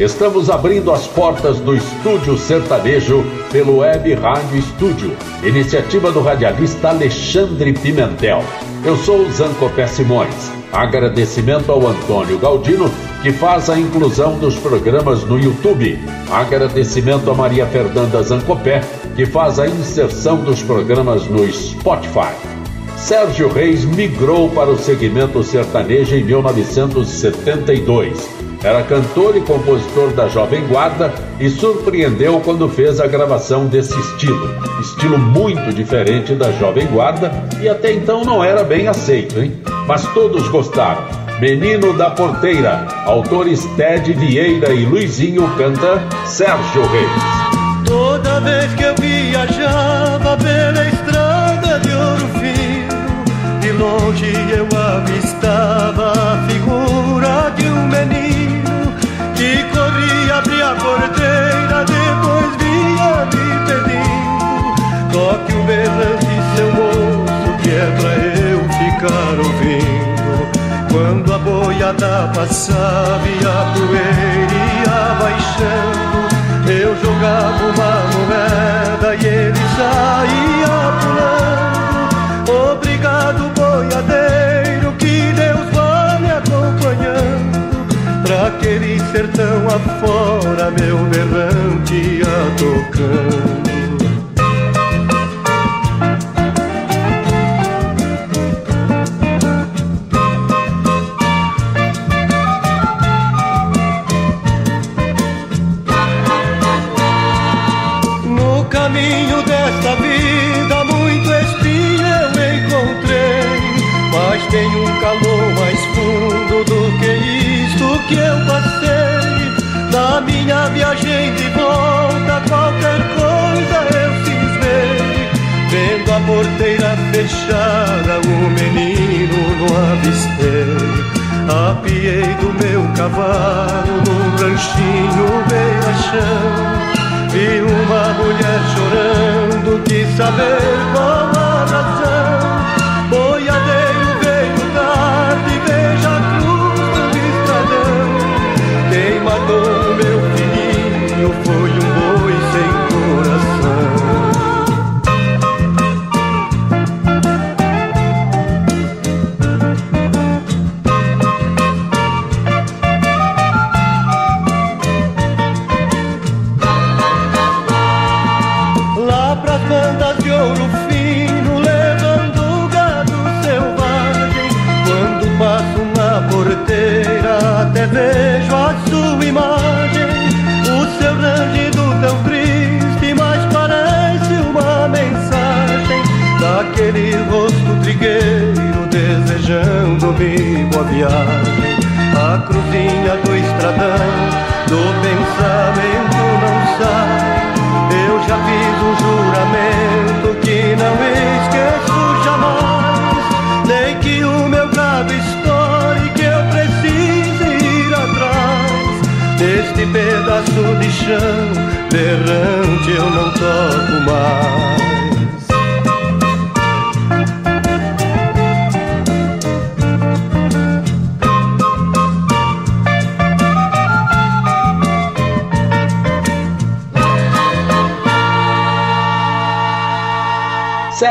Estamos abrindo as portas do Estúdio Sertanejo pelo Web Rádio Estúdio, iniciativa do radialista Alexandre Pimentel. Eu sou o Zancopé Simões. Agradecimento ao Antônio Galdino, que faz a inclusão dos programas no YouTube. Agradecimento a Maria Fernanda Zancopé, que faz a inserção dos programas no Spotify. Sérgio Reis migrou para o segmento sertanejo em 1972 era cantor e compositor da Jovem Guarda e surpreendeu quando fez a gravação desse estilo. Estilo muito diferente da Jovem Guarda e até então não era bem aceito, hein? Mas todos gostaram. Menino da Porteira, autores Ted Vieira e Luizinho canta Sérgio Reis. Toda vez que eu viajava pela estrada de Ouro Fino, de longe eu avistava a figura de um menino O berrante, seu moço, que é pra eu ficar ouvindo. Quando a boiada passava e a poeira ia baixando Eu jogava uma moeda e ele saía pulando. Obrigado, boiadeiro, que Deus vá me acompanhando. Pra aquele sertão afora meu berrante ia tocando cavalo num ranchinho beira-chão. Vi uma mulher chorando, quis saber qual a razão.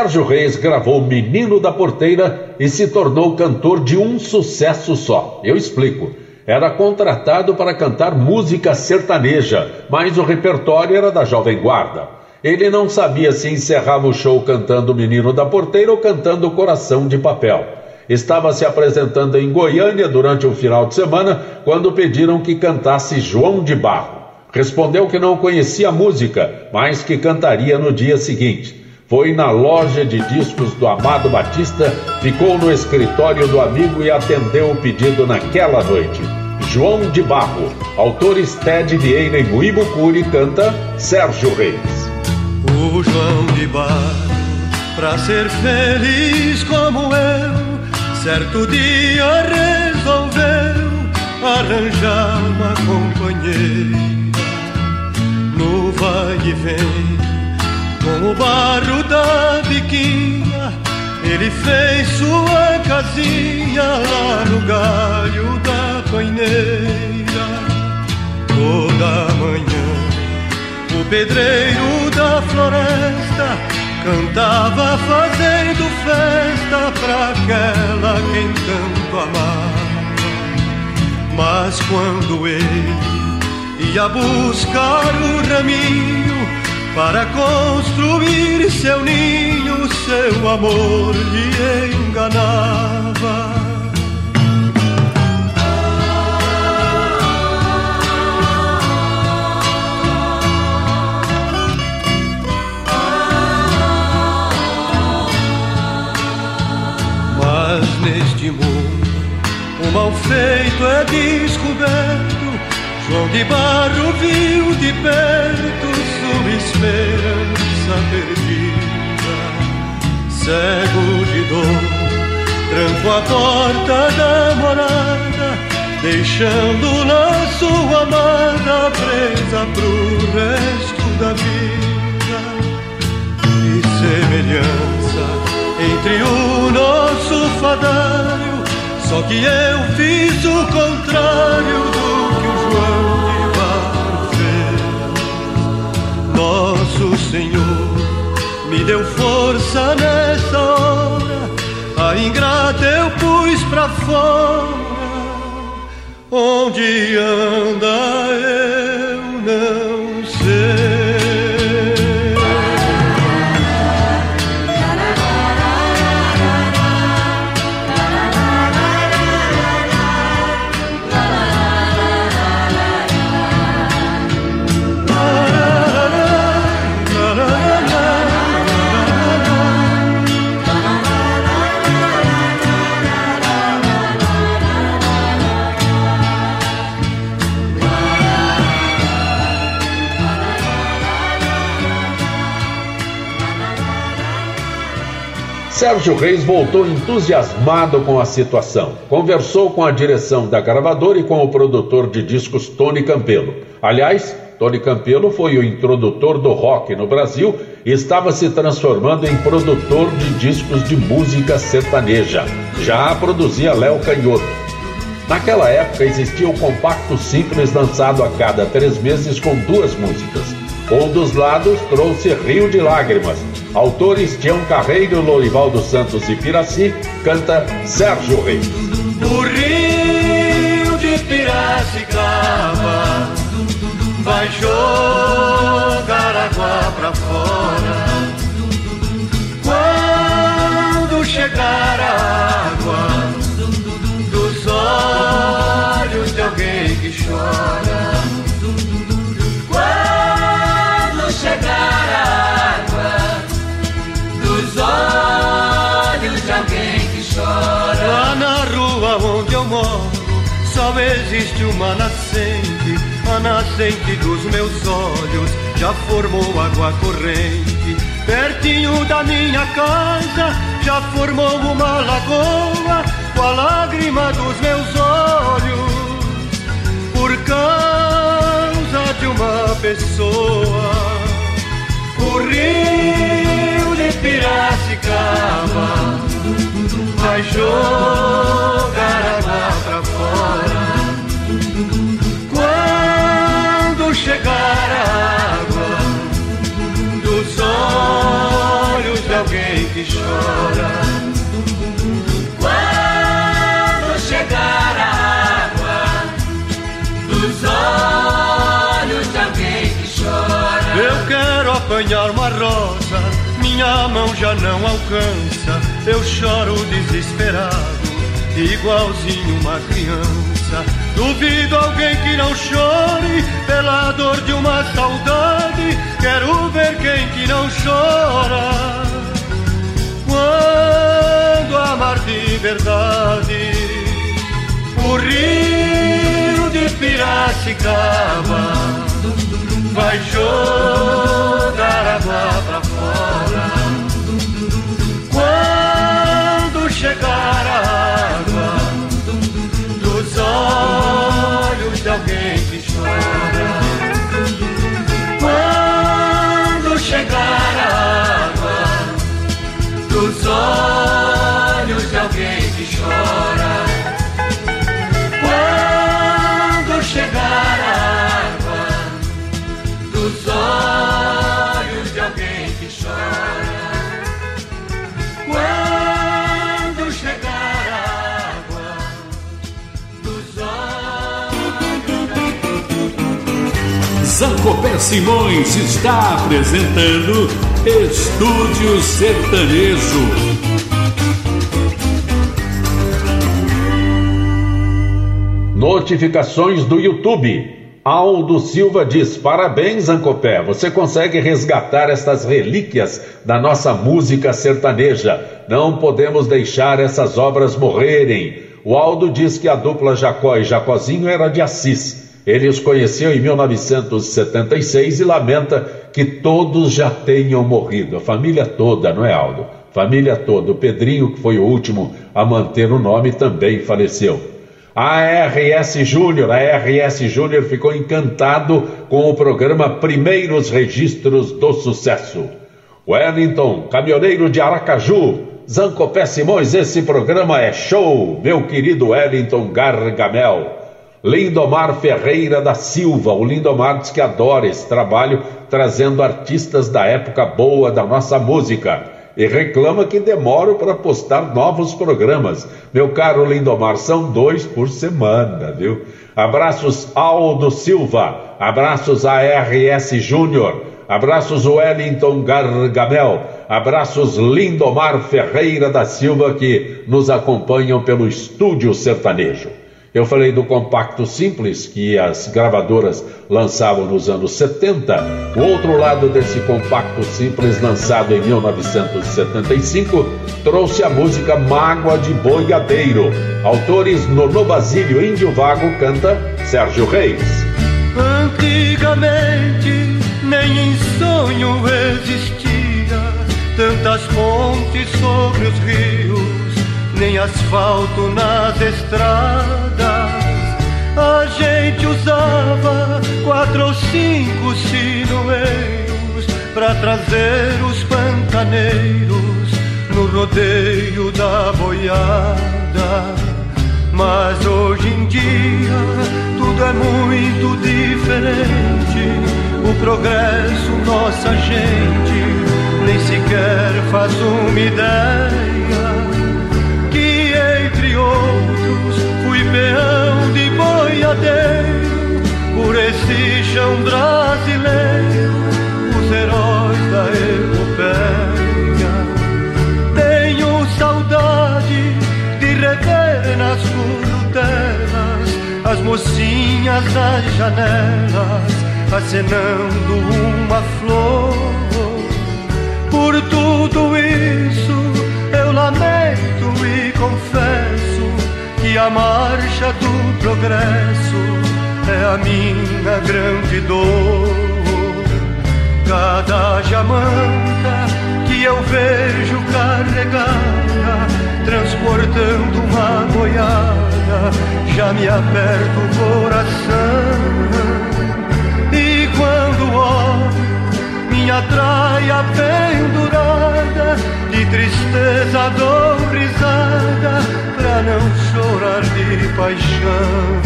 Sérgio Reis gravou Menino da Porteira e se tornou cantor de um sucesso só. Eu explico. Era contratado para cantar música sertaneja, mas o repertório era da Jovem Guarda. Ele não sabia se encerrava o show cantando Menino da Porteira ou cantando Coração de Papel. estava se apresentando em Goiânia durante o final de semana quando pediram que cantasse João de Barro. Respondeu que não conhecia a música, mas que cantaria no dia seguinte. Foi na loja de discos do Amado Batista, ficou no escritório do amigo e atendeu o pedido naquela noite. João de Barro, autores Ted Vieira e Muibucuri, canta Sérgio Reis. O João de Barro, pra ser feliz como eu, certo dia resolveu arranjar uma companheira no vai e vem. Com o barro da biquinha, ele fez sua casinha lá no galho da paineira. Toda manhã, o pedreiro da floresta cantava fazendo festa pra aquela quem tanto amava. Mas quando ele ia buscar o raminho para construir seu ninho, seu amor lhe enganava. Mas neste mundo o mal feito é descoberto João de Barro viu de perto sua esperança perdida. Cego de dor, trancou a porta da morada, deixando-na sua amada presa pro resto da vida. E semelhança entre o nosso fadário, só que eu fiz o contrário do Nosso Senhor me deu força nessa hora, a ingrata eu pus pra fora, onde anda eu Sérgio Reis voltou entusiasmado com a situação. Conversou com a direção da gravadora e com o produtor de discos Tony Campelo. Aliás, Tony Campelo foi o introdutor do rock no Brasil e estava se transformando em produtor de discos de música sertaneja. Já produzia Léo Canhoto. Naquela época existia o compacto simples lançado a cada três meses com duas músicas. Um dos lados trouxe Rio de Lágrimas, Autores Tião Carreiro, Lorival dos Santos e Piraci, canta Sérgio Reis. O rio de Piracicaba vai jogar água pra fora. Quando chegar a água dos olhos de alguém que chora. Existe uma nascente. A nascente dos meus olhos já formou água corrente. Pertinho da minha casa já formou uma lagoa com a lágrima dos meus olhos. Por causa de uma pessoa, o rio de Piracicaba vai jogar água pra fora. Chegar a água dos olhos de alguém que chora. Quando chegar a água dos olhos de alguém que chora. Eu quero apanhar uma rosa minha mão já não alcança, eu choro desesperado. igualzinho uma criança. Duvido alguém que não chore pela dor de uma saudade. Quero ver quem que não chora quando amar de verdade. O rio de Piracicaba vai jogar água pra fora. Quando chegar a água olhos de alguém que chora. Quando chegar a água dos olhos de alguém que chora. Quando chegar a água dos olhos Zancopé Simões está apresentando Estúdio Sertanejo. Notificações do YouTube. Aldo Silva diz: Parabéns, Zancopé. Você consegue resgatar estas relíquias da nossa música sertaneja. Não podemos deixar essas obras morrerem. O Aldo diz que a dupla Jacó e Jacozinho era de Assis. Ele os conheceu em 1976 e lamenta que todos já tenham morrido. A família toda, não é, Aldo? Família toda. O Pedrinho, que foi o último a manter o nome, também faleceu. A RS Júnior, a RS Júnior ficou encantado com o programa Primeiros Registros do Sucesso. Wellington, caminhoneiro de Aracaju, Zancopé Simões, esse programa é show, meu querido Wellington Gargamel. Lindomar Ferreira da Silva, o Lindomar diz que adora esse trabalho, trazendo artistas da época boa da nossa música e reclama que demoro para postar novos programas. Meu caro Lindomar, são dois por semana, viu? Abraços Aldo Silva, abraços ARS Júnior, abraços Wellington Gargamel, abraços Lindomar Ferreira da Silva que nos acompanham pelo Estúdio Sertanejo. Eu falei do compacto simples que as gravadoras lançavam nos anos 70. O outro lado desse compacto simples, lançado em 1975, trouxe a música Mágoa de Boiadeiro. Autores Nono Basílio Índio Vago canta Sérgio Reis. Antigamente nem em sonho existia tantas pontes sobre os rios nem asfalto nas estradas. A gente usava quatro ou cinco sinueiros para trazer os pantaneiros no rodeio da boiada. Mas hoje em dia tudo é muito diferente. O progresso, nossa gente nem sequer faz uma ideia por esse chão brasileiro, os heróis da epopeia. Tenho saudade de rever nas curtelas as mocinhas das janelas acenando uma flor. Por tudo isso eu lamento e confesso que a marcha do progresso é a minha grande dor. Cada jamanta que eu vejo carregada, transportando uma boiada, já me aperta o coração. E quando olho minha traia pendurada, de tristeza dou pra não chorar de paixão.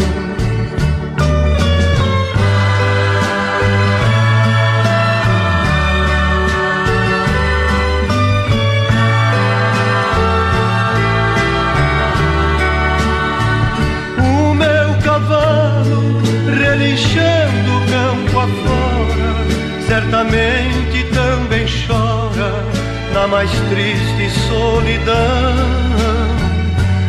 O meu cavalo relinchando campo afora, certamente também chora mais triste solidão.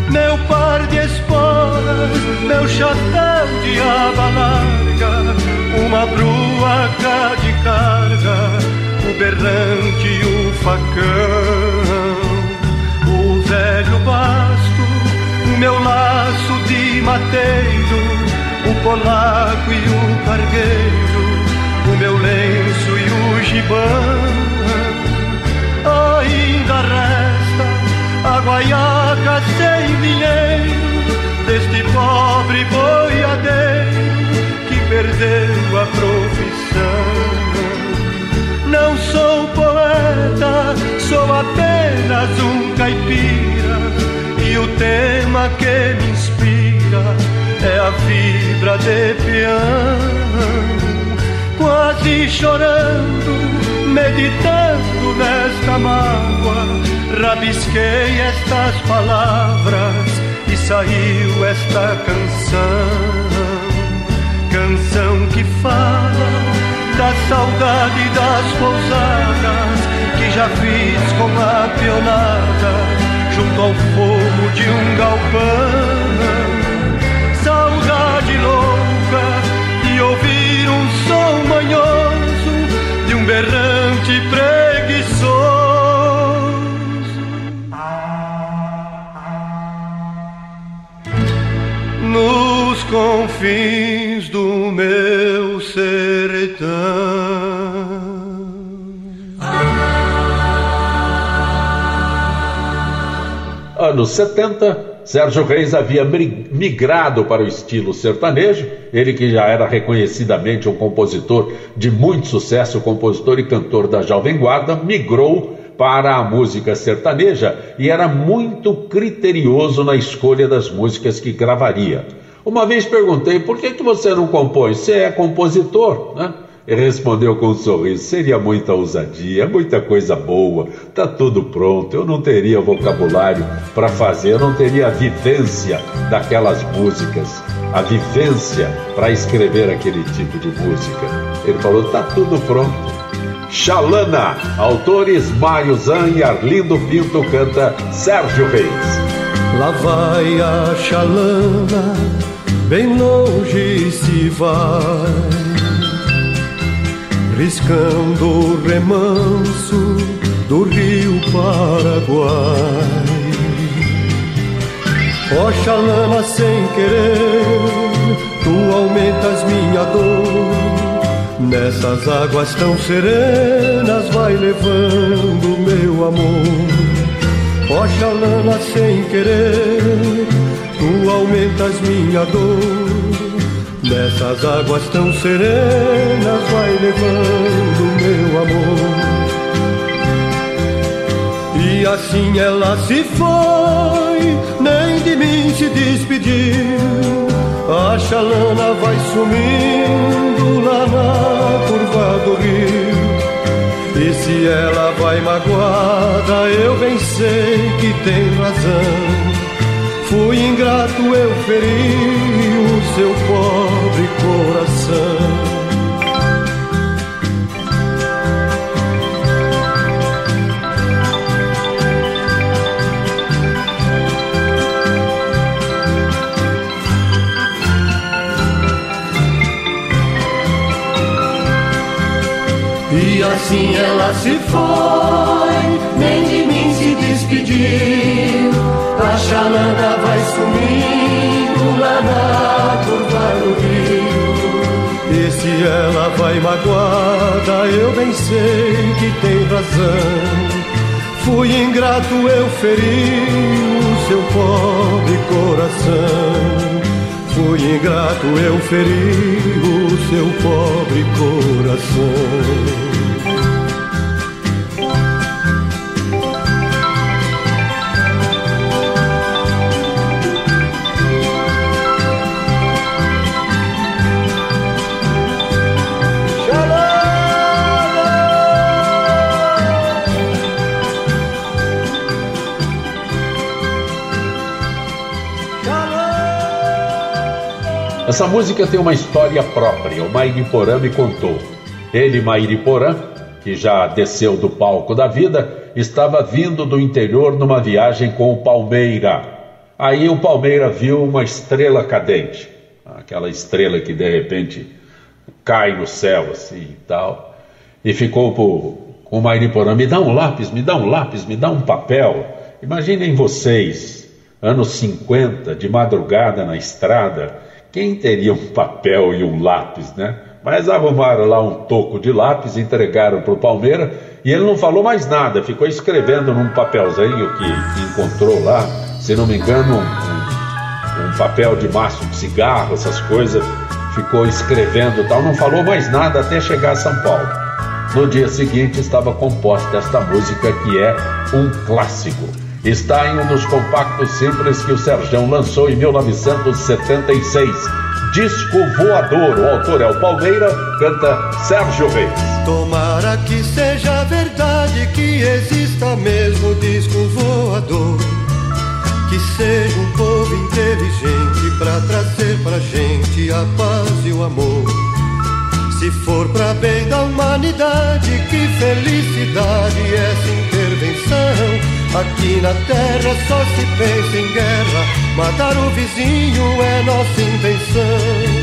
Meu par de esporas, meu chapéu de aba larga, uma bruaca de carga, o berrante e o facão, o velho basto, meu laço de mateiro, o polaco e o cargueiro, o meu lenço e o gibão. Ainda resta a guaiaca sem dinheiro deste pobre boiadeiro que perdeu a profissão. Não sou poeta, sou apenas um caipira e o tema que me inspira é a vibra de peão. Quase chorando, meditando nesta mágoa, rabisquei estas palavras e saiu esta canção. Canção que fala da saudade das pousadas que já fiz com a pionada junto ao fogo de um galpão. Berrante preguiçoso nos confins do meu sertão. Anos 70, Sérgio Reis havia migrado para o estilo sertanejo, ele que já era reconhecidamente um compositor de muito sucesso, compositor e cantor da Jovem Guarda, migrou para a música sertaneja e era muito criterioso na escolha das músicas que gravaria. Uma vez perguntei por que, que você não compõe? Você é compositor, né? Respondeu com um sorriso: seria muita ousadia, muita coisa boa, tá tudo pronto. Eu não teria vocabulário para fazer, eu não teria a vivência daquelas músicas, a vivência para escrever aquele tipo de música. Ele falou: tá tudo pronto. Xalana. Autores Mário Zan e Arlindo Pinto canta Sérgio Reis. Lá vai a Xalana, bem longe se vai, riscando o remanso do rio Paraguai. Ó oh, Xalana, sem querer, tu aumentas minha dor Nessas águas tão serenas vai levando meu amor. Oxalana sem querer, tu aumentas minha dor. Nessas águas tão serenas vai levando meu amor. E assim ela se foi, nem de mim se despediu a chalana vai sumindo lá na curva do rio. E se ela vai magoada, eu bem sei que tem razão. Fui ingrato, eu feri o seu pobre coração. assim ela se foi, nem de mim se despediu. A chalana vai sumindo lá na curva do rio. E se ela vai magoada, eu bem sei que tem razão. Fui ingrato, eu feri o seu pobre coração. Fui ingrato, eu feri o seu pobre coração. Essa música tem uma história própria, o Mairiporã me contou. Ele, Mairiporã, que já desceu do palco da vida, estava vindo do interior numa viagem com o Palmeira. Aí o Palmeiras viu uma estrela cadente, aquela estrela que de repente cai no céu assim e tal, e ficou com o Mairiporã, me dá um lápis, me dá um lápis, me dá um papel. Imaginem vocês, anos 50, de madrugada na estrada, quem teria um papel e um lápis, né? Mas arrumaram lá um toco de lápis, entregaram para o Palmeira e ele não falou mais nada, ficou escrevendo num papelzinho que, encontrou lá, se não me engano, um, um, um, papel de maço de cigarro, essas coisas, ficou escrevendo tal, não falou mais nada até chegar a São Paulo. No dia seguinte estava composta esta música que é um clássico. Está em um dos compactos simples que o Serjão lançou em 1976 Disco Voador. O autor é o Palmeira, canta Sérgio Reis. Tomara que seja verdade que exista mesmo disco voador. Que seja um povo inteligente para trazer pra gente a paz e o amor. Se for pra bem da humanidade, que felicidade essa intervenção. Aqui na terra só se pensa em guerra, matar o vizinho é nossa intenção.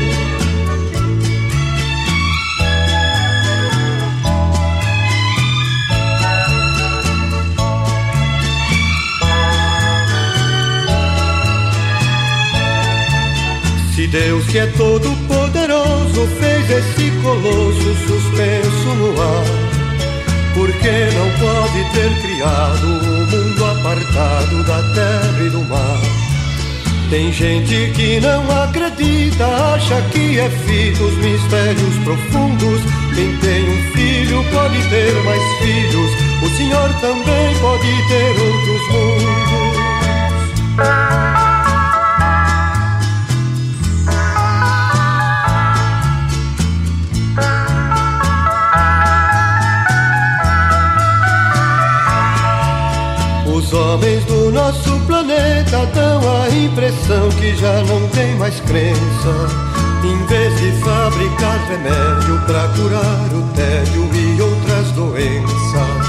Se Deus que é todo poderoso fez esse colosso suspenso no ar porque não pode ter criado um mundo apartado da terra e do mar. Tem gente que não acredita, acha que é filho dos mistérios profundos. Quem tem um filho pode ter mais filhos, o Senhor também pode ter outros mundos. Homens do nosso planeta dão a impressão que já não tem mais crença. Em vez de fabricar remédio para curar o tédio e outras doenças,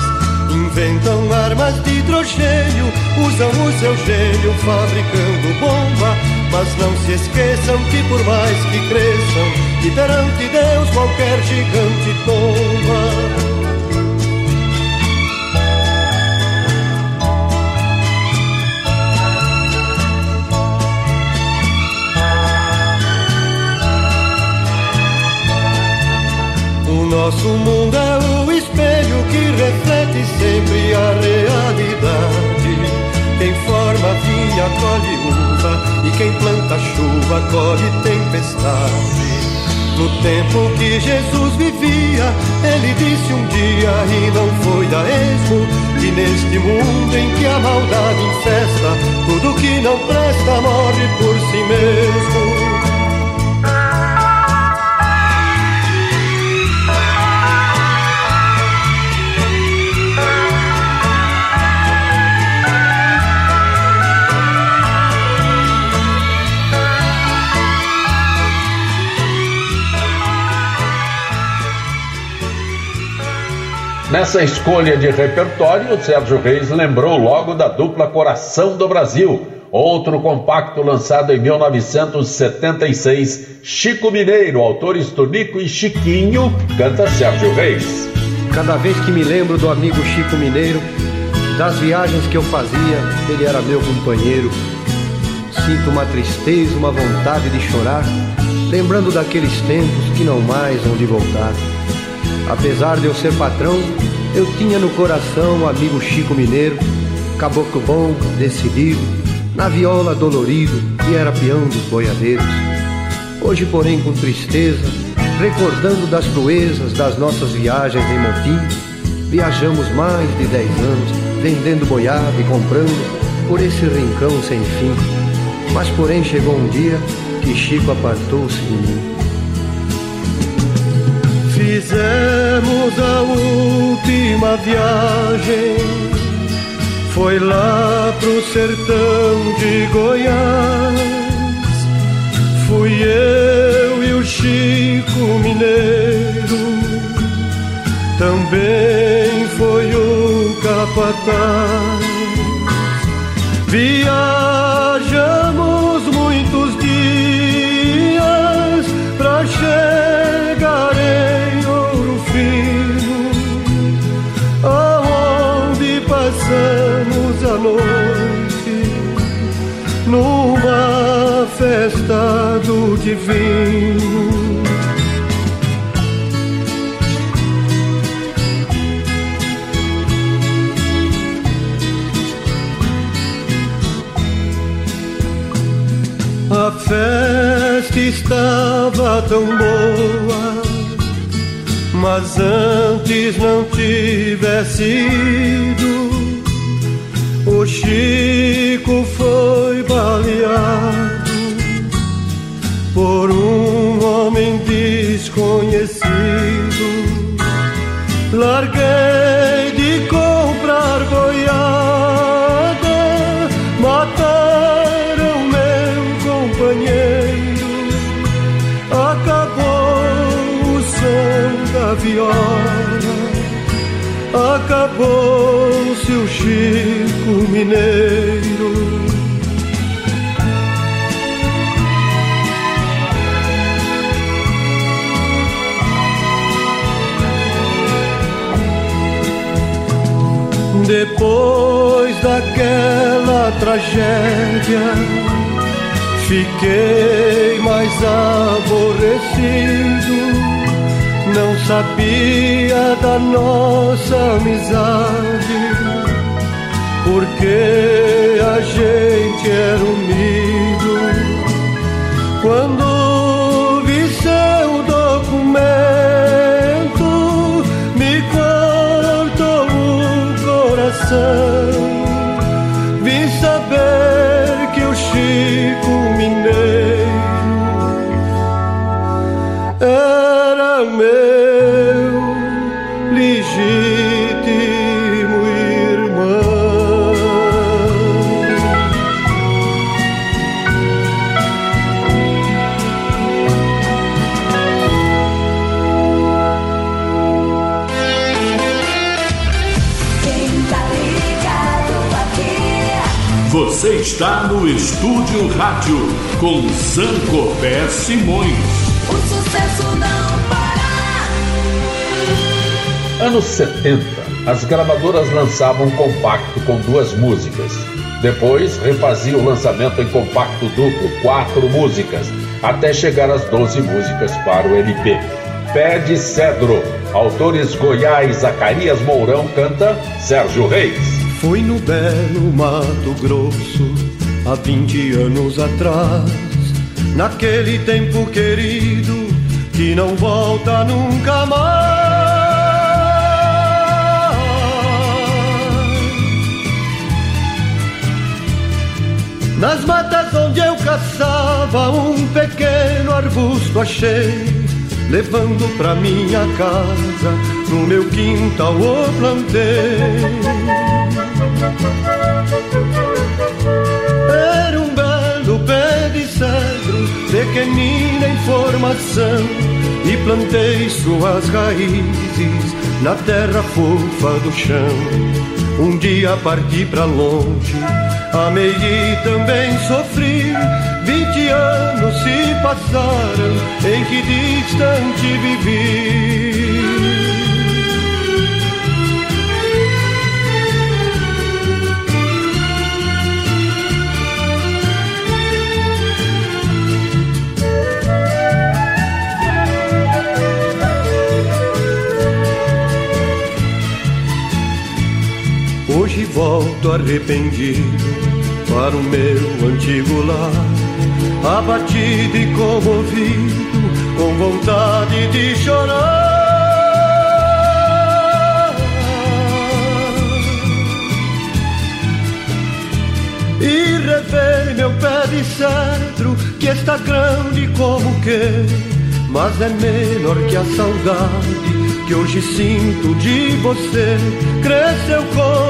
inventam armas de hidrogênio, usam o seu gênio fabricando bomba. Mas não se esqueçam que por mais que cresçam, e perante Deus qualquer gigante tomba. Nosso mundo é o espelho que reflete sempre a realidade. Quem forma vinha colhe uva e quem planta chuva colhe tempestade. No tempo que Jesus vivia, ele disse um dia e não foi da esmo que neste mundo em que a maldade infesta, tudo que não presta morre por si mesmo. Nessa escolha de repertório, o Sérgio Reis lembrou logo da dupla Coração do Brasil, outro compacto lançado em 1976. Chico Mineiro, autores Tonico e Chiquinho, canta Sérgio Reis. Cada vez que me lembro do amigo Chico Mineiro, das viagens que eu fazia, ele era meu companheiro. Sinto uma tristeza, uma vontade de chorar, lembrando daqueles tempos que não mais vão de voltar. Apesar de eu ser patrão, eu tinha no coração o amigo Chico Mineiro, caboclo bom, decidido, na viola dolorido e era peão dos boiadeiros. Hoje, porém, com tristeza, recordando das proezas das nossas viagens em motim, viajamos mais de dez anos, vendendo boiada e comprando por esse rincão sem fim. Mas, porém, chegou um dia que Chico apartou-se de mim. Fizemos a última viagem, foi lá pro sertão de Goiás. Fui eu e o Chico Mineiro, também foi o capataz. Viagem divino. A festa estava tão boa, mas antes não tivesse ido. O Chico foi baleado desconhecido. Larguei de comprar boiada, mataram meu companheiro. Acabou o som da viola, acabou-se o Chico Mineiro. Depois daquela tragédia, fiquei mais aborrecido. Não sabia da nossa amizade, porque a gente era unido. O Você está no Estúdio Rádio com Zancopé Simões. O sucesso não para. Anos 70, as gravadoras lançavam um compacto com duas músicas. Depois refazia o lançamento em compacto duplo, quatro músicas, até chegar às 12 músicas para o LP. Pé de Cedro, autores Goiás, Zacarias Mourão canta Sérgio Reis. Fui no belo Mato Grosso há 20 anos atrás, naquele tempo querido que não volta nunca mais. Nas matas onde eu caçava, um pequeno arbusto achei, levando pra minha casa, no meu quintal o plantei. Era um belo pé de cedro, pequenina em formação, e plantei suas raízes na terra fofa do chão. Um dia parti pra longe, amei e também sofri. Vinte anos se passaram em que distante vivi. Volto arrependido para o meu antigo lar, abatido e comovido, com vontade de chorar. E rever meu pé de cedro, que está grande como que, mas é menor que a saudade que hoje sinto de você. Cresceu como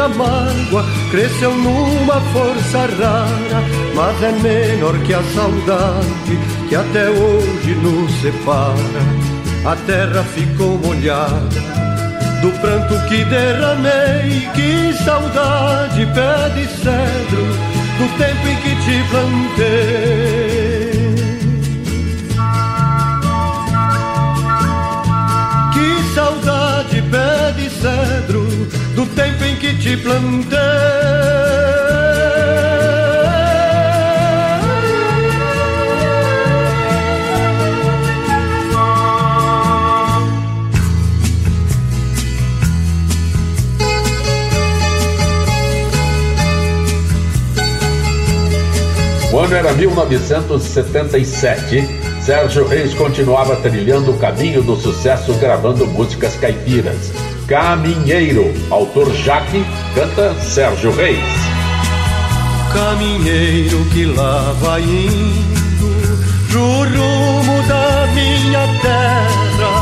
minha mágoa, cresceu numa força rara, mas é menor que a saudade que até hoje nos separa. A terra ficou molhada do pranto que derramei, que saudade, pé de cedro, do tempo em que te plantei. Que saudade, pé de cedro, do tempo em que te plantei. O ano era 1977. Sérgio Reis continuava trilhando o caminho do sucesso gravando músicas caipiras. Caminheiro, autor Jaque, canta Sérgio Reis. Caminheiro que lá vai indo pro rumo da minha terra,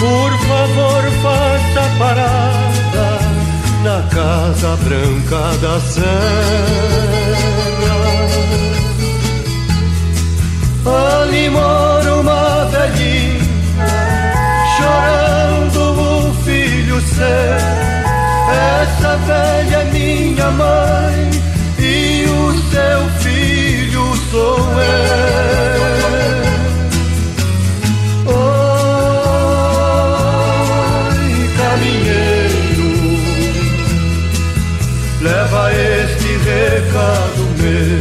por favor faça parada na Casa Branca da Serra. Ali mora uma velhinha Essa velha é minha mãe e o seu filho sou eu. Oi, caminheiro, leva este recado meu.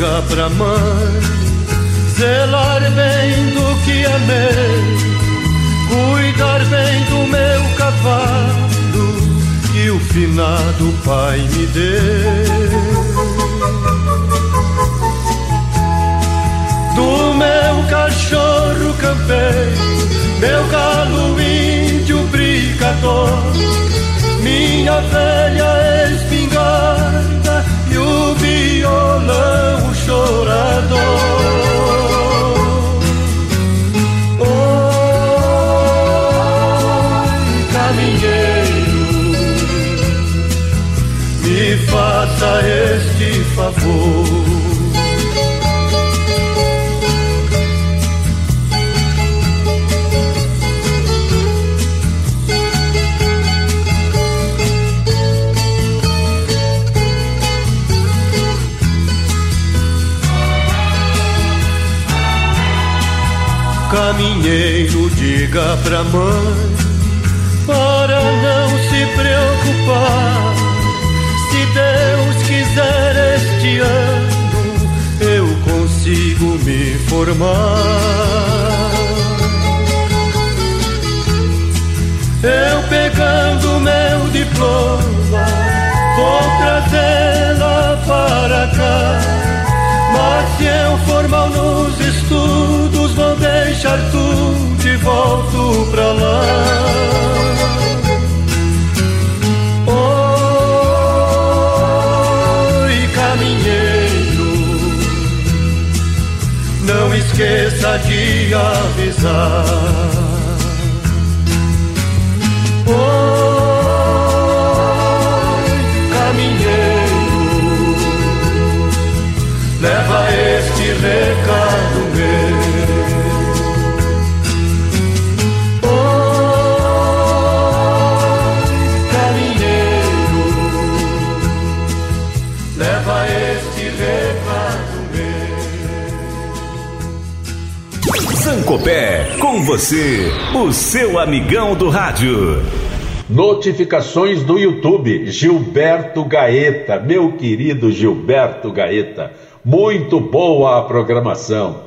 Diga pra mãe zelar bem do que amei, cuidar bem do meu cavalo que o finado pai me deu. Do meu cachorro campeiro, meu galo índio brigador, minha velha diga pra mãe para não se preocupar. Se Deus quiser este ano, eu consigo me formar. Eu pegando meu diploma, vou trazê-la para cá. Mas se eu for deixar tudo e volto pra lá. Oi, caminheiro, não esqueça de avisar. Oi, caminheiro, leva este recado Sancopé, com você, o seu amigão do rádio. Notificações do YouTube, Gilberto Gaeta, meu querido Gilberto Gaeta. Muito boa a programação.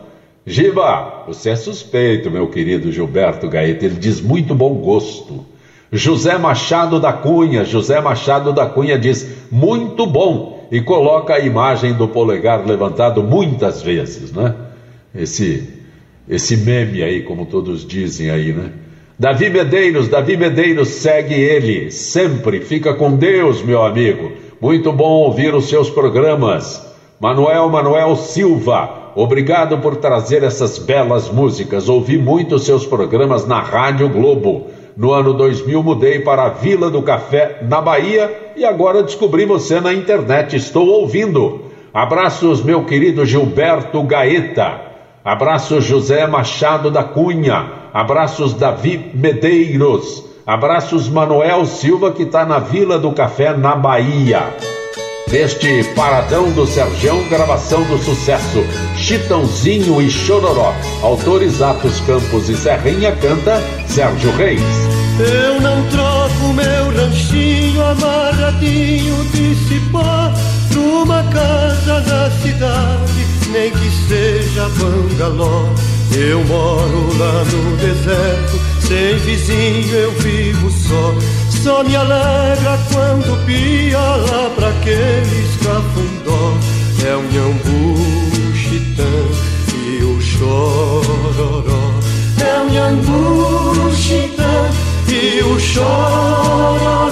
Giba, você é suspeito, meu querido Gilberto Gaeta, ele diz muito bom gosto. José Machado da Cunha, José Machado da Cunha diz muito bom e coloca a imagem do polegar levantado muitas vezes, né? Esse, esse meme aí, como todos dizem aí, né? Davi Medeiros, Davi Medeiros, segue ele, sempre. Fica com Deus, meu amigo. Muito bom ouvir os seus programas. Manuel Manuel Silva, obrigado por trazer essas belas músicas. Ouvi muito seus programas na Rádio Globo. No ano 2000 mudei para a Vila do Café, na Bahia, e agora descobri você na internet. Estou ouvindo. Abraços, meu querido Gilberto Gaeta. Abraços, José Machado da Cunha. Abraços, Davi Medeiros. Abraços, Manuel Silva, que está na Vila do Café, na Bahia. Neste Paradão do Sergião, gravação do sucesso Chitãozinho e Chororó. Autores Atos Campos e Serrinha canta Sérgio Reis. Eu não troco meu ranchinho amarradinho de cipó numa casa na cidade, nem que seja bangalô. Eu moro lá no deserto, sem vizinho eu vivo só. Só me alegra quando pia lá pra aqueles cafundó. É o Nhambu, Chitã e o Chororó. É o Nhambu, Chitã e o Chororó.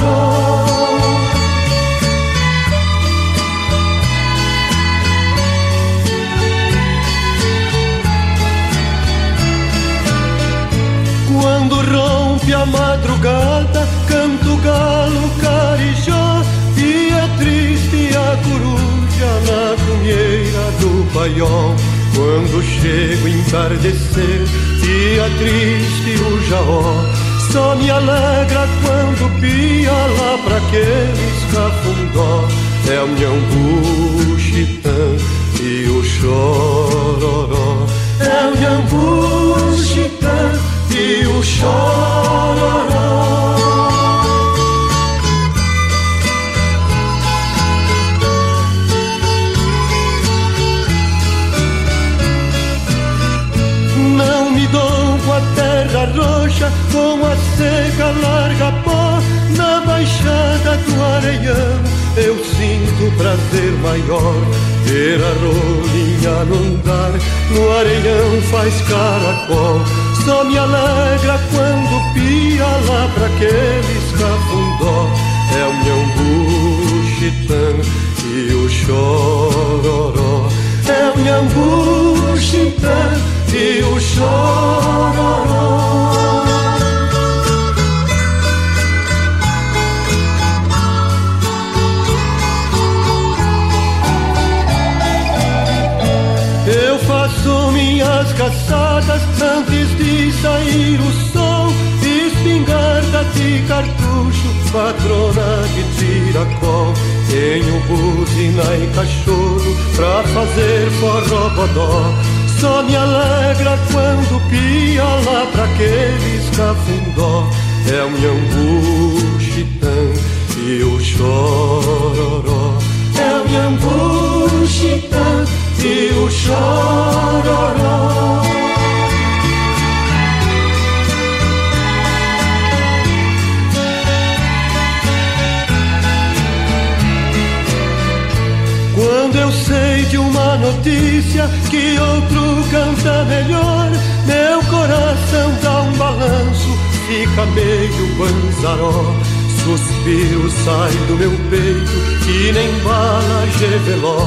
Quando rompe a madrugada, canto galo, carijó E é triste a coruja na cunheira do paiol. Quando chega o entardecer, dia triste o jaó. Só me alegra quando pia lá pra aqueles cafundó. É o Nhambu, Chitã e o Chororó. É o Nhambu, Chitã e o Chororó Não me dou com a terra roxa, com a seca larga pó Na baixada do areião. Eu sinto prazer maior Ver a rolinha andar, no areião faz caracol Só me alegra quando pia lá pra aqueles cafundó. É o Nhambu, Chitã e o Chororó. É o Nhambu, Chitã e o Chororó. Eu faço minhas caçadas de sair o sol Espingarda de cartucho, patrona de tiracol. Tenho buzina e cachorro pra fazer forró-bodó Só me alegra quando pia lá pra aqueles cafundó. É o Nhambu, Chitã e o Chororó. É o Nhambu, Chitã e o Chororó Quando eu sei de uma notícia que outro canta melhor, meu coração dá um balanço, fica meio banzaró. Suspiro sai do meu peito que nem bala geveló.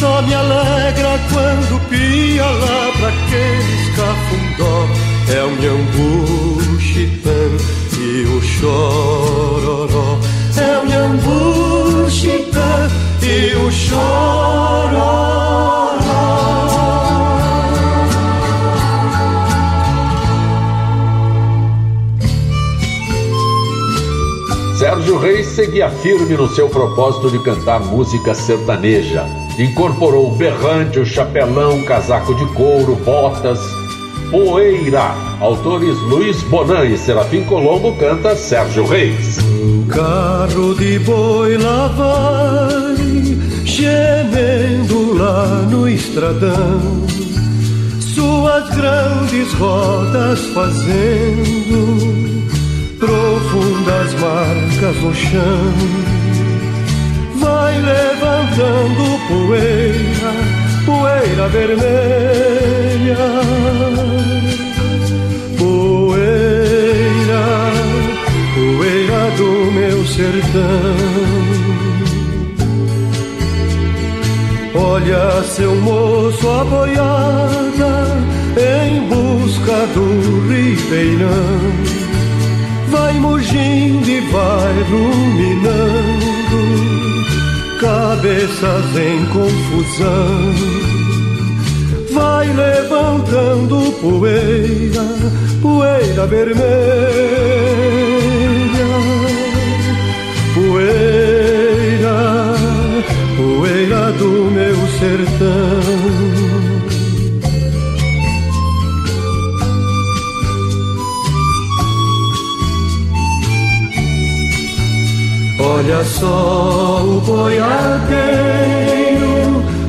Só me alegra quando pia lá pra aqueles cafundó. É o Nhambu, Chitã e o Chororó. É o Nhambu, Chitã e o Chororó. Sérgio Reis seguia firme no seu propósito de cantar música sertaneja. Incorporou o berrante, o chapelão, casaco de couro, botas, poeira. Autores Luiz Bonan e Serafim Colombo canta Sérgio Reis. O carro de boi lá vai, gemendo lá no estradão, suas grandes rodas fazendo profundas marcas no chão. Vai levantando poeira, poeira vermelha, poeira, poeira do meu sertão. Olha seu moço a boiada em busca do ribeirão. Vai mugindo e vai ruminando, cabeças em confusão, vai levantando poeira, poeira vermelha, sertão. Olha só o boiadeiro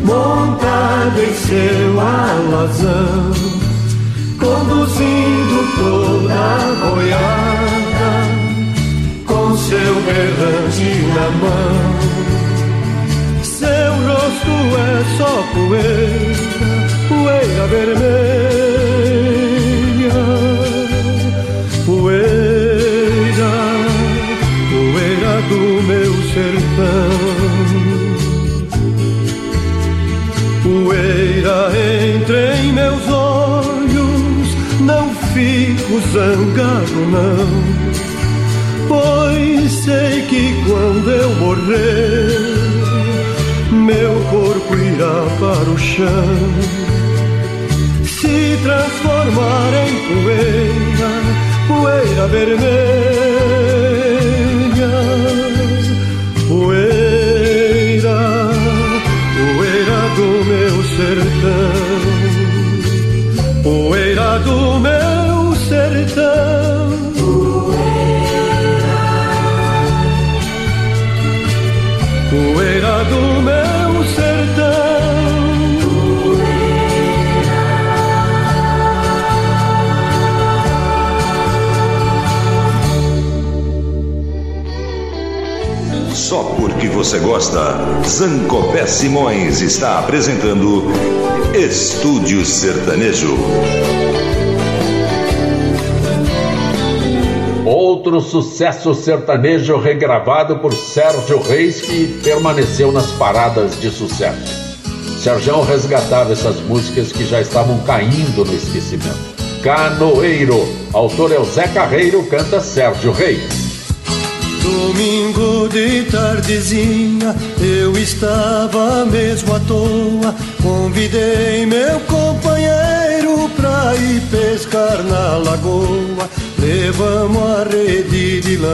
montado em seu alazão, conduzindo toda a boiada com seu berrante na mão. Rosto é só poeira, poeira vermelha, poeira do meu sertão. Poeira entra em meus olhos, não fico zangado não, pois sei que quando eu morrer, para o chão, se transformar em poeira, poeira vermelha Poeira, poeira do meu sertão, você gosta, Zancopé Simões está apresentando Estúdio Sertanejo. Outro sucesso sertanejo regravado por Sérgio Reis que permaneceu nas paradas de sucesso. Sérgio resgatava essas músicas que já estavam caindo no esquecimento. Canoeiro, autor é o Zé Carreiro, canta Sérgio Reis. Domingo de tardezinha eu estava mesmo à toa. Convidei meu companheiro pra ir pescar na lagoa. Levamos a rede de lance.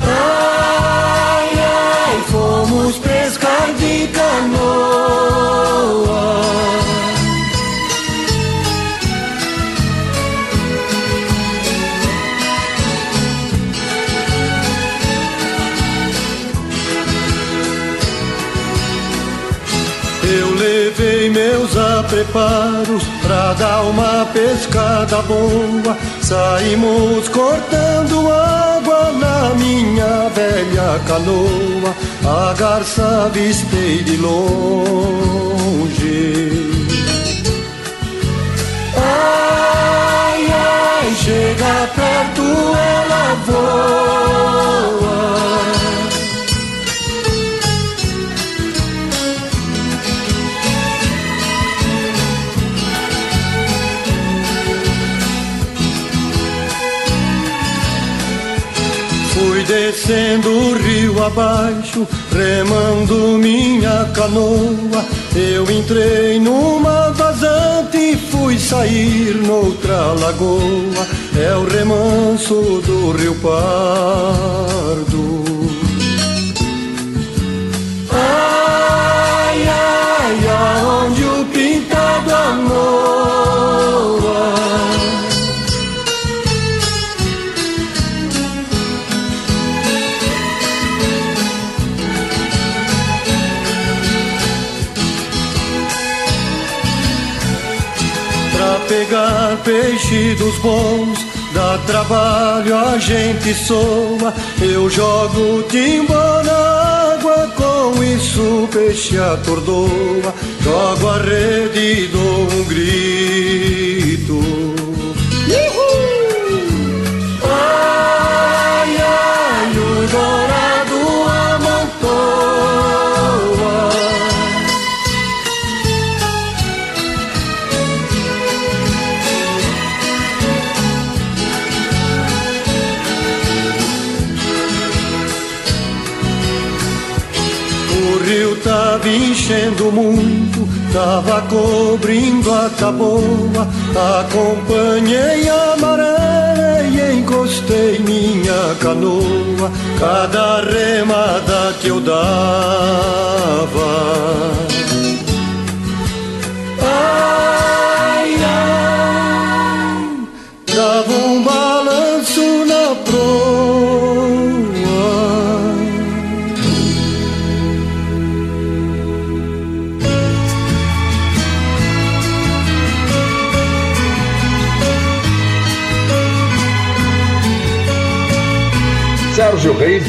Ai, ai, fomos pescar de canoa. Apreparos pra dar uma pescada boa. Saímos cortando água na minha velha canoa. A garça avistei de longe. Ai, ai, chega perto, ela voa. Descendo o rio abaixo, remando minha canoa. Eu entrei numa vazante e fui sair noutra lagoa. É o remanso do rio Pardo. Ai, ai, aonde o pintado amor. Peixe dos bons, dá trabalho, a gente soa. Eu jogo timba na água, com isso o peixe atordoa. Jogo a rede e dou um grito. Tava cobrindo a taboa. Acompanhei a maré e encostei minha canoa. Cada remada que eu dava.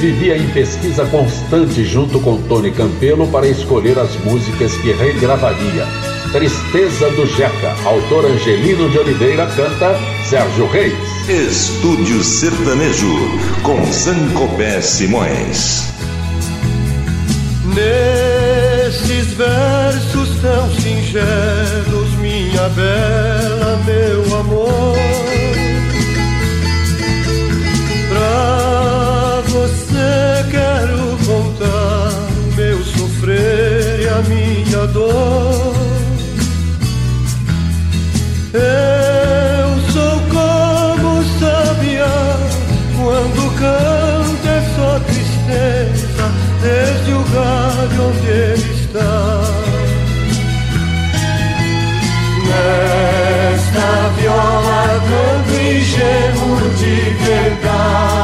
Vivia em pesquisa constante junto com Tony Campelo para escolher as músicas que regravaria. Tristeza do Jeca, autor Angelino de Oliveira canta Sérgio Reis. Estúdio Sertanejo com Zancopé Simões. Nesses versos tão singelos, minha bela, meu amor, quero contar meu sofrer e a minha dor. Eu sou como sabiá quando canta é só tristeza desde o galho onde ele está. Nesta viola canto e gemo de verdade.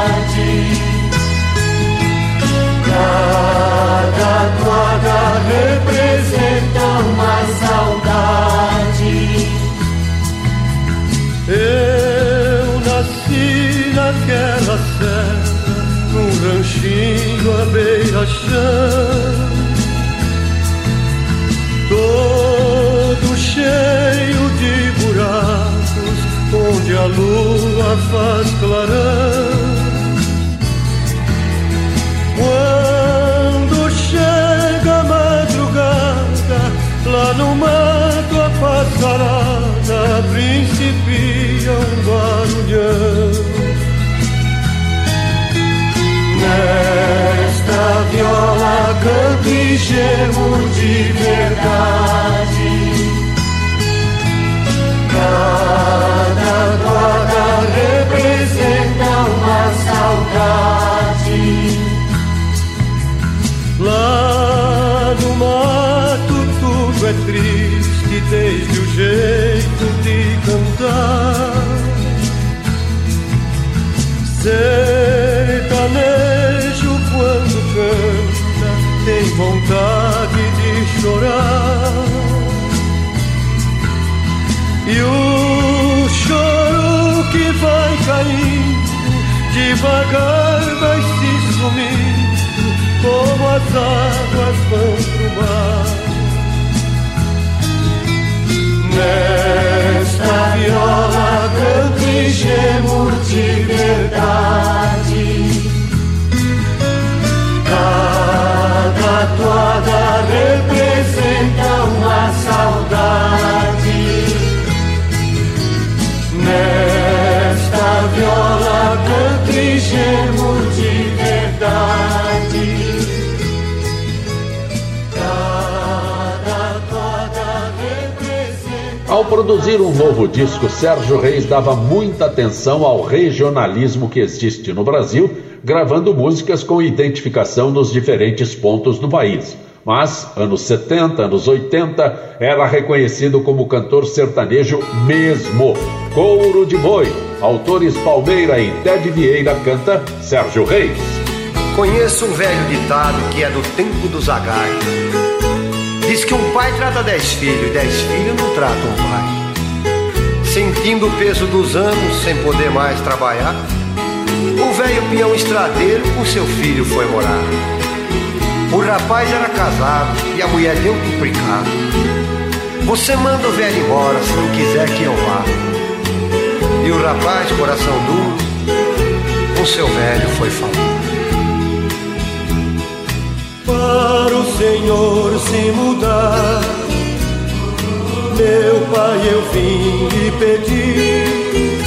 Cada toada representa uma saudade. Eu nasci naquela serra, num ranchinho à beira-chão, todo cheio de buracos, onde a lua faz clarão. E gemo de verdade. Cada toada representa uma saudade. Lá no mato tudo é triste desde o jeito de cantar. Sertanejo vontade de chorar. E o choro que vai caindo devagar vai se sumindo como as águas vão pro mar. Nesta viola canto e gemo de verdade. Cada toada representa uma saudade. Nesta viola canto produzir um novo disco, Sérgio Reis dava muita atenção ao regionalismo que existe no Brasil, gravando músicas com identificação nos diferentes pontos do país. Mas, anos 70, anos 80, era reconhecido como cantor sertanejo mesmo. Couro de Boi, autores Palmeira e Ted Vieira canta Sérgio Reis. Conheço um velho ditado que é do tempo do Zagai. Diz que um pai trata dez filhos e dez filhos não tratam um pai. Sentindo o peso dos anos sem poder mais trabalhar, o velho peão estradeiro com seu filho foi morar. O rapaz era casado e a mulher deu complicado. Você manda o velho embora se não quiser que eu vá. E o rapaz, coração duro, com seu velho foi falar. Para o Senhor se mudar. Meu pai, eu vim lhe pedir,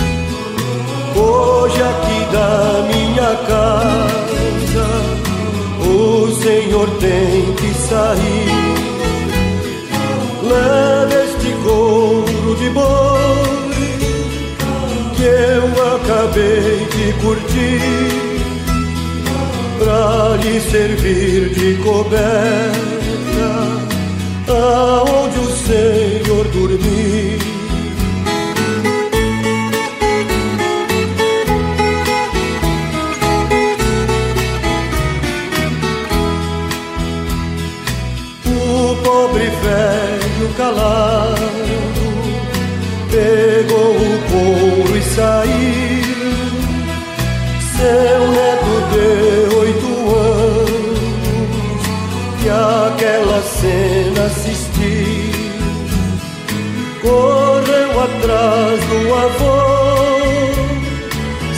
hoje aqui da minha casa, o Senhor tem que sair. Leve este couro de boi que eu acabei de curtir pra lhe servir de coberta aonde o Senhor dormir. velho calado do avô,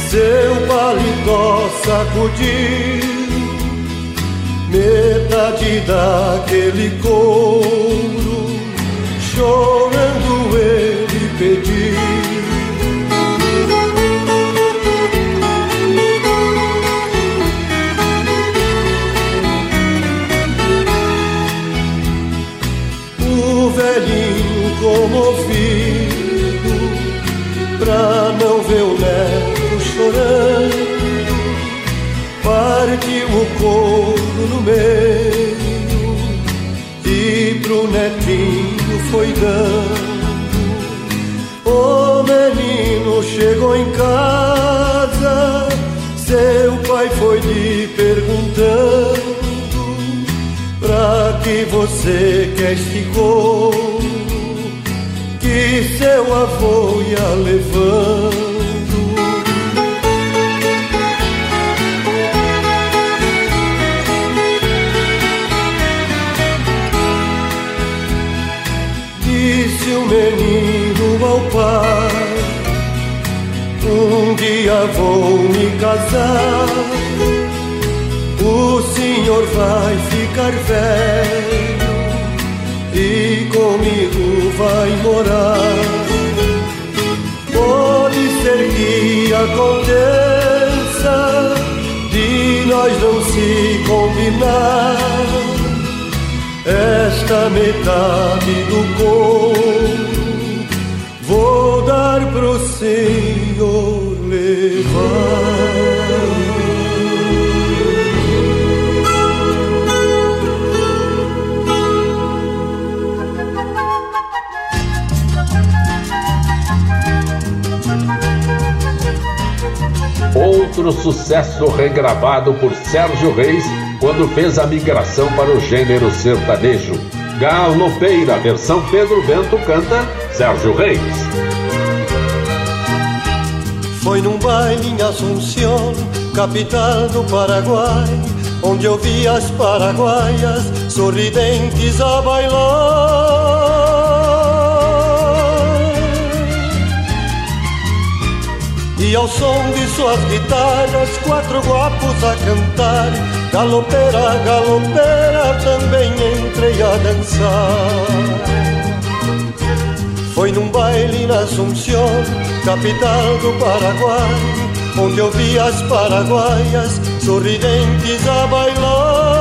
seu paletó sacudiu metade daquele couro, chorando ele pediu. Partiu o couro no meio e pro netinho foi dando. O menino chegou em casa, seu pai foi lhe perguntando pra que você quer este couro que seu avô ia levando. Menino ao pai. Um dia vou me casar, o senhor vai ficar velho e comigo vai morar. Pode ser que aconteça de nós não se combinar esta metade do corpo dar pro Senhor levar. Outro sucesso regravado por Sérgio Reis quando fez a migração para o gênero sertanejo. Galopeira, versão Pedro Bento canta Sérgio Reis. Foi num baile em Assunção, capital do Paraguai, onde eu vi as paraguaias sorridentes a bailar. E ao som de suas guitarras, quatro guapos a cantar. Galopeira, galopeira, também entrei a dançar. Foi num baile na Assunção, capital do Paraguai, onde eu vi as paraguaias sorridentes a bailar.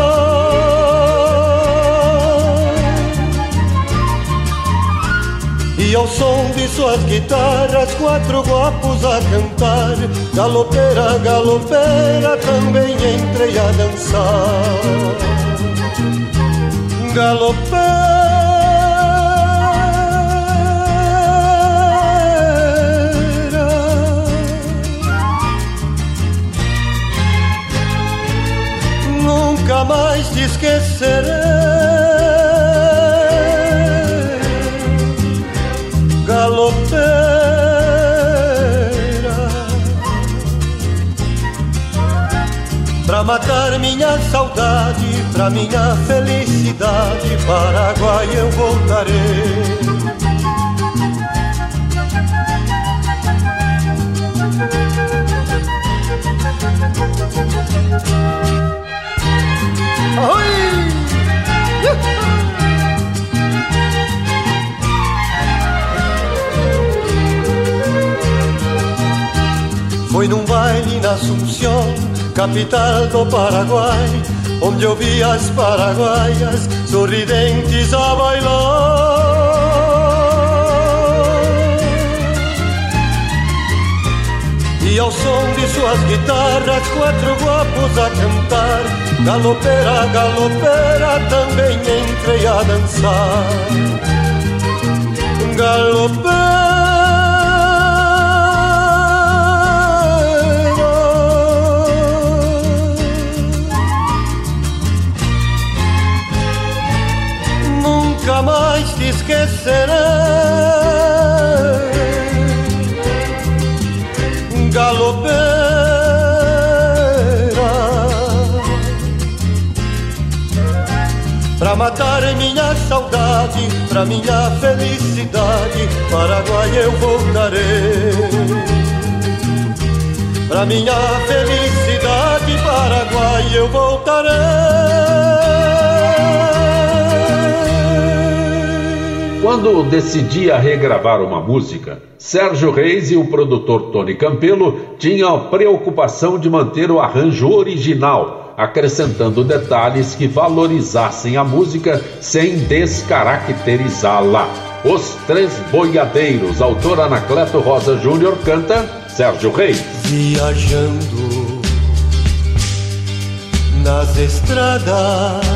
E ao som de suas guitarras, quatro guapos a cantar. Galopeira, galopeira, também entrei a dançar. Galopeira. Nunca mais te esquecerei. Pra matar minha saudade, pra minha felicidade, Paraguai eu voltarei. Foi num baile na Asunción, capital do Paraguai, onde eu vi as paraguaias sorridentes a bailar. E ao som de suas guitarras, quatro guapos a cantar. Galopera, galopera, também entrei a dançar. Galopera. Nunca mais te esquecerei galopeira Pra matar minha saudade, pra minha felicidade Paraguai eu voltarei. Pra minha felicidade, Paraguai eu voltarei. Quando decidia regravar uma música, Sérgio Reis e o produtor Tony Campelo tinham a preocupação de manter o arranjo original, acrescentando detalhes que valorizassem a música sem descaracterizá-la. Os Três Boiadeiros, autor Anacleto Rosa Júnior, canta Sérgio Reis. Viajando nas estradas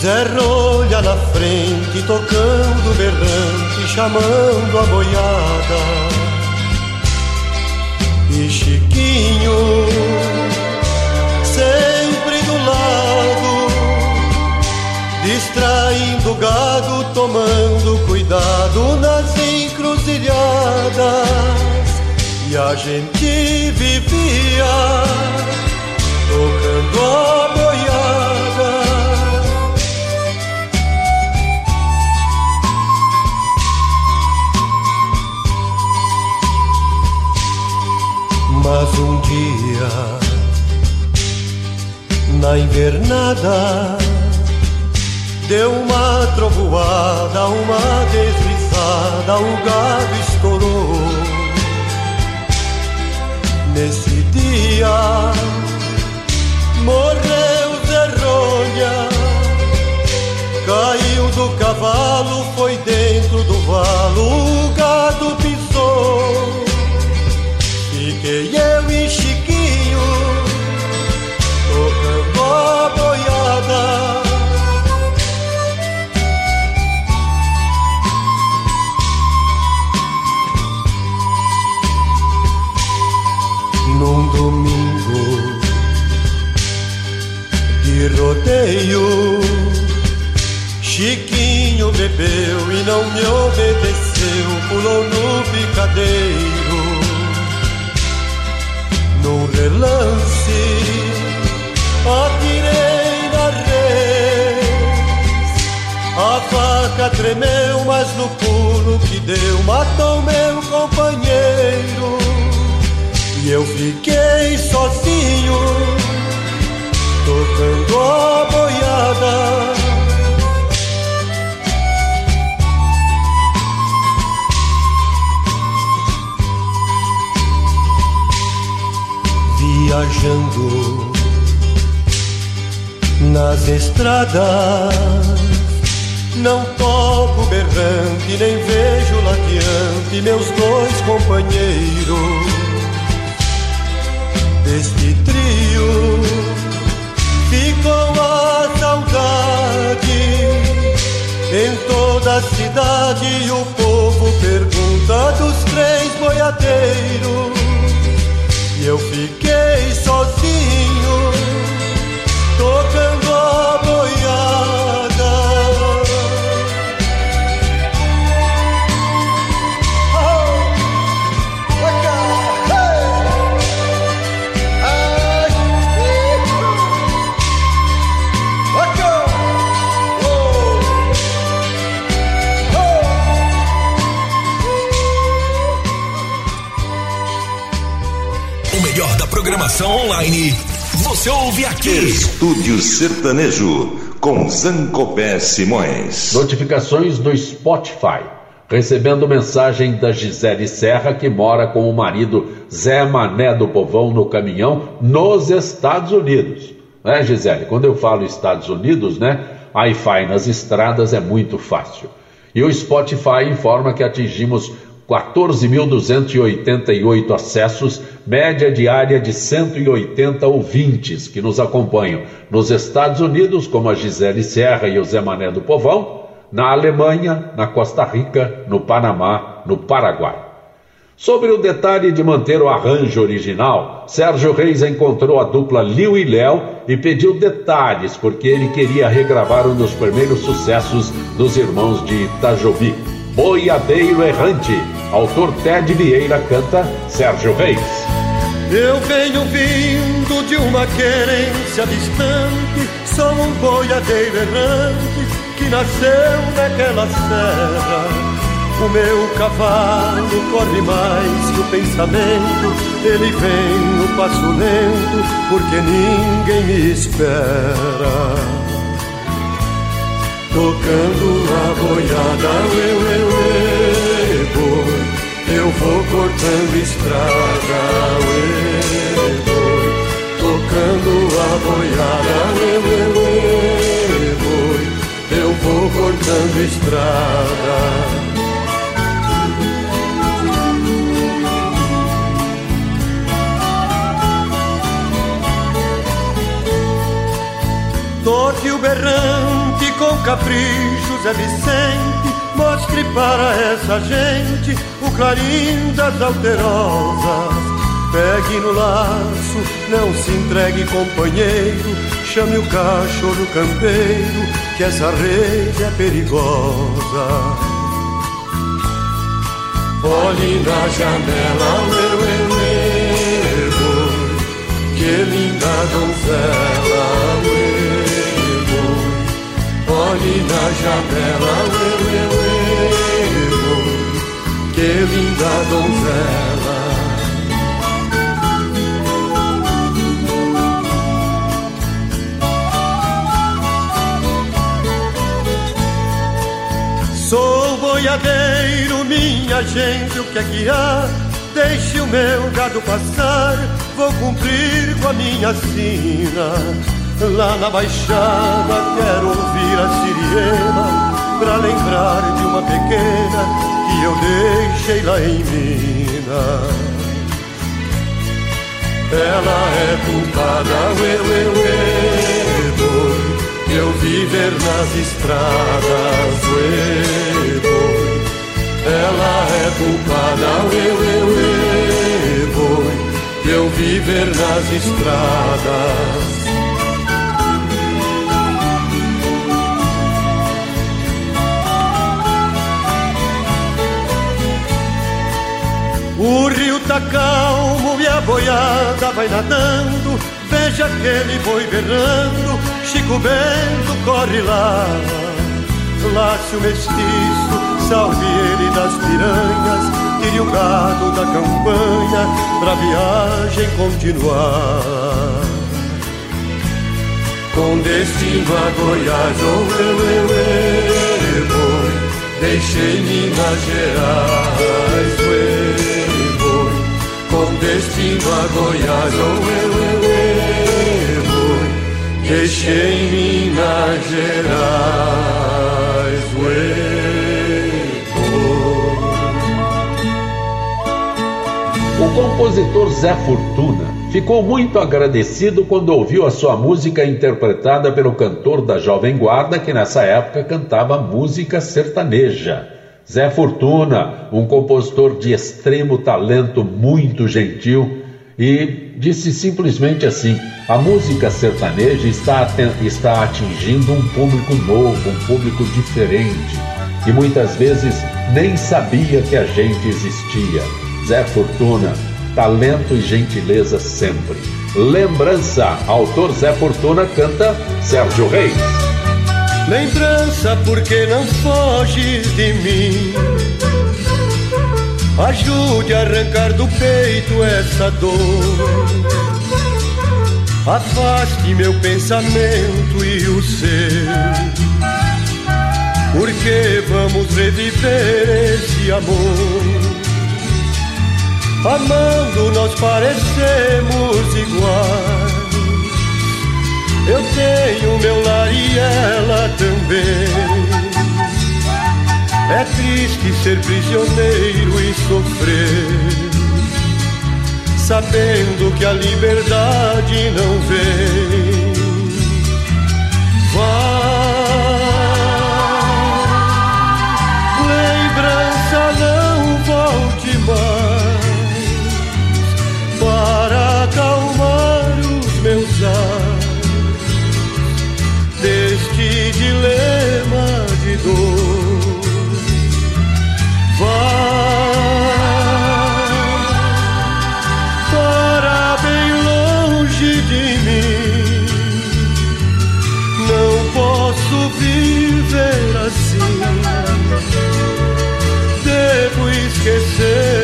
Zé Rolha na frente, tocando berrante, chamando a boiada. E Chiquinho, sempre do lado, distraindo o gado, tomando cuidado nas encruzilhadas. E a gente vivia tocando online. Você ouve aqui. Estúdio Sertanejo com Zancopé Simões. Notificações do Spotify. Recebendo mensagem da Gisele Serra, que mora com o marido Zé Mané do Povão no caminhão nos Estados Unidos. Né, Gisele? Quando eu falo Estados Unidos, né? Wi-Fi nas estradas é muito fácil. E o Spotify informa que atingimos 14.288 acessos, média diária de 180 ouvintes que nos acompanham nos Estados Unidos, como a Gisele Serra e o Zé Mané do Povão, na Alemanha, na Costa Rica, no Panamá, no Paraguai. Sobre o detalhe de manter o arranjo original, Sérgio Reis encontrou a dupla Liu e Léo e pediu detalhes porque ele queria regravar um dos primeiros sucessos dos irmãos de Itajobi. Boiadeiro Errante. Autor Ted Vieira canta Sérgio Reis. Eu venho vindo de uma querência distante, sou um boiadeiro errante que nasceu naquela serra. O meu cavalo corre mais que o pensamento, ele vem no passo lento, porque ninguém me espera tocando a boiada, eu, eu, eu, boi, eu vou cortando estrada, eu, boi, tocando a boiada, eu, eu, eu, boi, eu vou cortando estrada. Toque o berrante com caprichos é Vicente Mostre para essa gente o clarim das alterosas. Pegue no laço, não se entregue companheiro. Chame o cachorro campeiro que essa rede é perigosa. Olhe na janela, ué, ué, que linda donzela, ué. Olhe na janela, que linda donzela. Sou boiadeiro, minha gente, o que é que há? Deixe o meu gado passar, vou cumprir com a minha sina. Lá na baixada quero ouvir a sirena Pra lembrar de uma pequena que eu deixei lá em Minas. Ela é culpada, uê, uê, uê, boi Eu viver nas estradas, boi Ela é culpada, uê, uê, uê, boi Eu viver nas estradas O rio tá calmo e a boiada vai nadando. Veja aquele boi berrando, Chico Bento corre lá. Lácio mestiço, salve ele das piranhas, tire o gado da campanha pra viagem continuar. Com destino a Goiás, oh, eu, eu, eu, boi, deixei Minas Gerais, eu, com destino a Goiás, oh, eu, deixei Minas Gerais, O compositor Zé Fortuna ficou muito agradecido quando ouviu a sua música interpretada pelo cantor da Jovem Guarda, que nessa época cantava música sertaneja. Zé Fortuna, um compositor de extremo talento, muito gentil, e disse simplesmente assim: a música sertaneja está, está atingindo um público novo, um público diferente, e muitas vezes nem sabia que a gente existia. Zé Fortuna, talento e gentileza sempre. Lembrança, autor Zé Fortuna canta Sérgio Reis. Lembrança, porque não foges de mim? Ajude a arrancar do peito essa dor. Afaste meu pensamento e o seu. Porque vamos reviver esse amor. Amando nós parecemos iguais. Eu tenho meu lar e ela também. É triste ser prisioneiro e sofrer, sabendo que a liberdade não vem. Vai, lembrança, não volte mais para acalmar os meus ares dilema de dor. para bem longe de mim. Não posso viver assim. Devo esquecer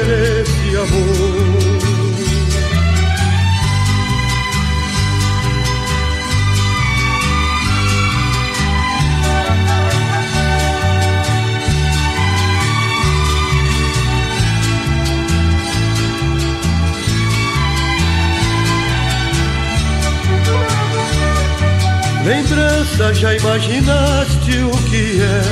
Já imaginaste o que é?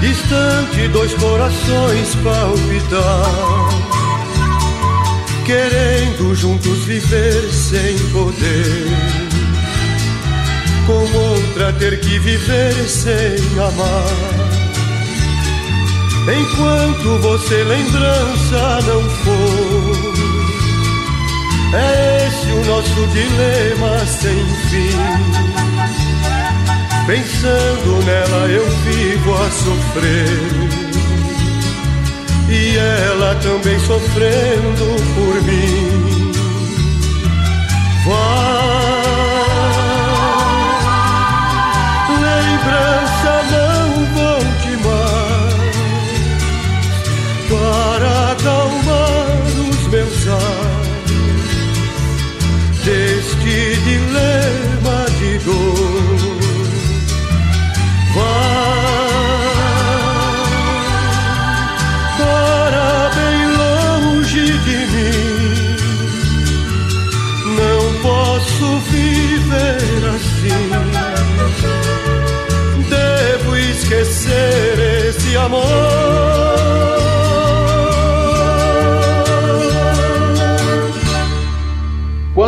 Distante, dois corações palpitar, querendo juntos viver sem poder. Com outra ter que viver sem amar. Enquanto você lembrança não for é o nosso dilema sem fim. Pensando nela eu vivo a sofrer. E ela também sofrendo por mim. Vai,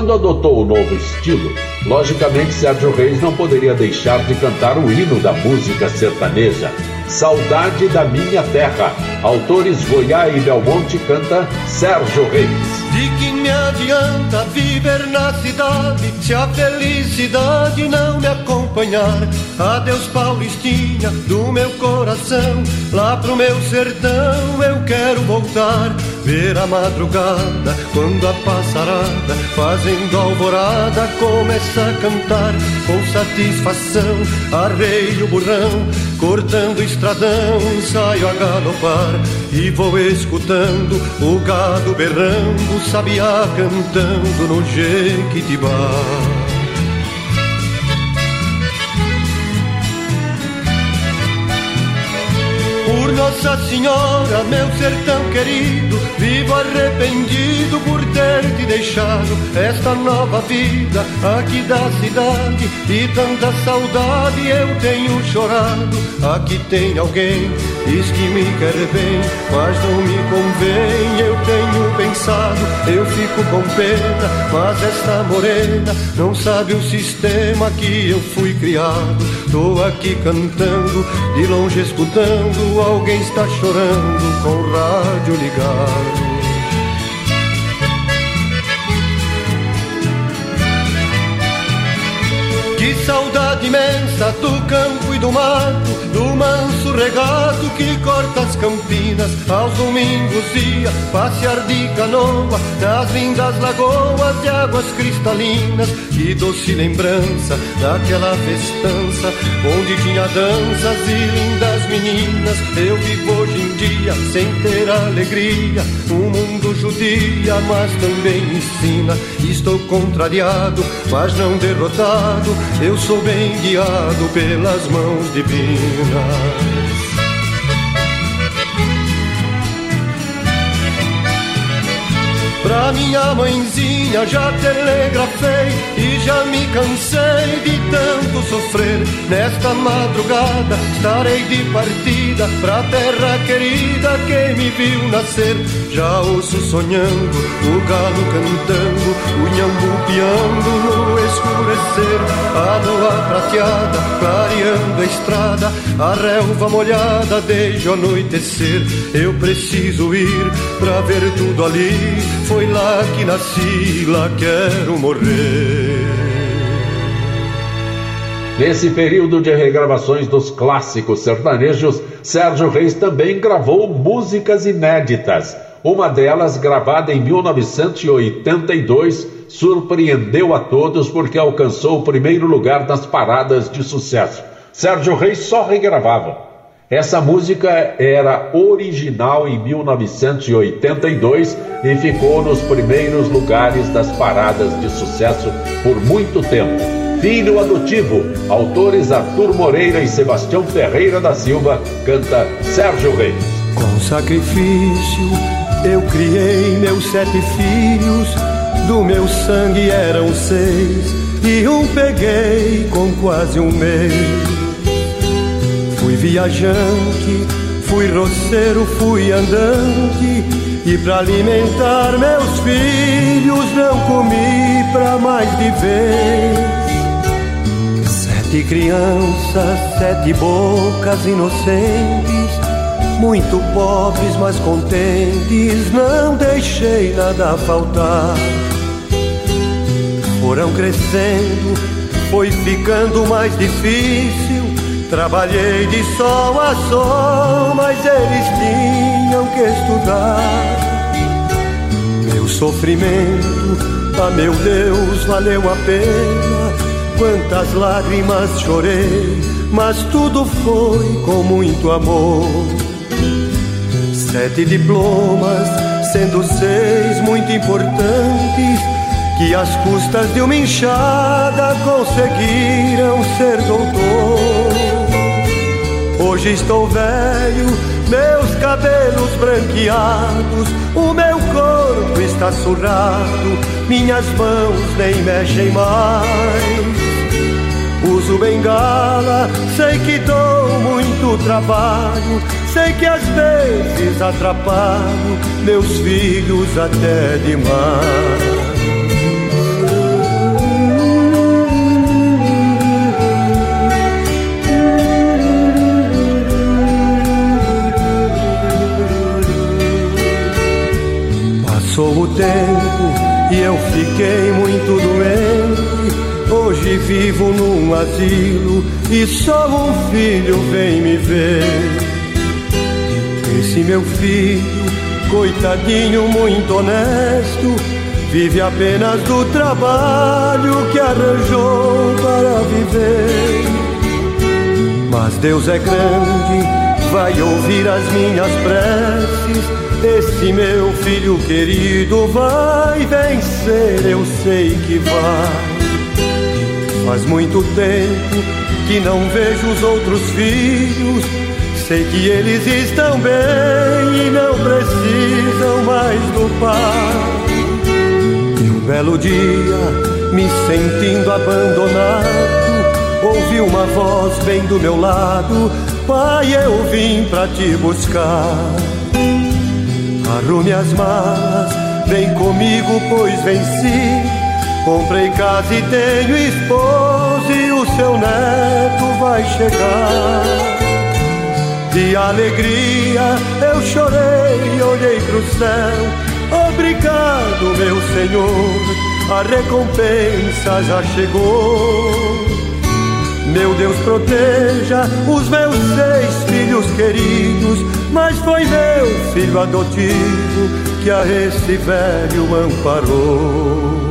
Quando adotou o novo estilo, logicamente Sérgio Reis não poderia deixar de cantar o hino da música sertaneja, Saudade da Minha Terra. Autores Goiás e Belmonte canta Sérgio Reis. De que me adianta viver na cidade se a felicidade não me acompanhar? Adeus, Paulistinha, do meu coração, lá pro meu sertão eu quero voltar. Ver a madrugada, quando a passarada, fazendo alvorada, começa a cantar com satisfação. Arreio o burrão, cortando estradão, saio a galopar e vou escutando o gado berrando, o sabiá cantando no Jequitibá. Por Nossa Senhora, meu sertão querido, vivo arrependido por ter te deixado esta nova vida aqui da cidade e tanta saudade eu tenho chorado. Aqui tem alguém, diz que me quer bem, mas não me convém. Eu tenho pensado, eu fico com pena, mas esta morena não sabe o sistema que eu fui criado. Tô aqui cantando, de longe escutando, alguém está chorando com o rádio ligado. Que saudade imensa campo e do mato, do manso regato que corta as campinas. Aos domingos ia passear de canoa nas lindas lagoas de águas cristalinas. Que doce lembrança daquela festança onde tinha danças e lindas meninas. Eu vivo hoje em dia sem ter alegria. O mundo judia, mas também ensina. Estou contrariado, mas não derrotado. Eu sou bem guiado pelas mãos divinas. Pra minha mãezinha já telegrafei e já me cansei de tanto sofrer. Nesta madrugada estarei de partida pra terra querida que me viu nascer. Já ouço sonhando, o galo cantando, o nhambu piando no escurecer. A lua prateada clareando a estrada, a relva molhada desde o anoitecer. Eu preciso ir pra ver tudo ali foi lá que nasci, lá quero morrer. Nesse período de regravações dos clássicos sertanejos, Sérgio Reis também gravou músicas inéditas. Uma delas, gravada em 1982, surpreendeu a todos porque alcançou o primeiro lugar nas paradas de sucesso. Sérgio Reis só regravava. Essa música era original em 1982 e ficou nos primeiros lugares das paradas de sucesso por muito tempo. Filho adotivo, autores Arthur Moreira e Sebastião Ferreira da Silva, canta Sérgio Reis. Com sacrifício eu criei meus sete filhos, do meu sangue eram seis, e um peguei com quase um mês. Viajante, fui roceiro, fui andante, e para alimentar meus filhos não comi pra mais de vez. Sete crianças, sete bocas inocentes, muito pobres, mas contentes, não deixei nada faltar. Foram crescendo, foi ficando mais difícil Trabalhei de sol a sol, mas eles tinham que estudar. Meu sofrimento, ah meu Deus, valeu a pena. Quantas lágrimas chorei, mas tudo foi com muito amor. Sete diplomas, sendo seis muito importantes, que às custas de uma enxada conseguiram ser doutor. Hoje estou velho, meus cabelos branqueados, o meu corpo está surrado, minhas mãos nem mexem mais. Uso bengala, sei que dou muito trabalho, sei que às vezes atrapalho meus filhos até demais. Tempo e eu fiquei muito doente. Hoje vivo num asilo e só um filho vem me ver. Esse meu filho, coitadinho, muito honesto, vive apenas do trabalho que arranjou para viver. Mas Deus é grande, vai ouvir as minhas preces esse meu filho querido vai vencer, eu sei que vai. Faz muito tempo que não vejo os outros filhos. Sei que eles estão bem e não precisam mais do pai. E um belo dia, me sentindo abandonado, ouvi uma voz bem do meu lado: Pai, eu vim pra te buscar. Arrume as malas, vem comigo, pois venci. Comprei casa e tenho esposa e o seu neto vai chegar. De alegria eu chorei, olhei pro céu. Obrigado, meu Senhor, a recompensa já chegou. Meu Deus proteja os meus seis filhos queridos, mas foi meu filho adotivo que a esse velho amparou.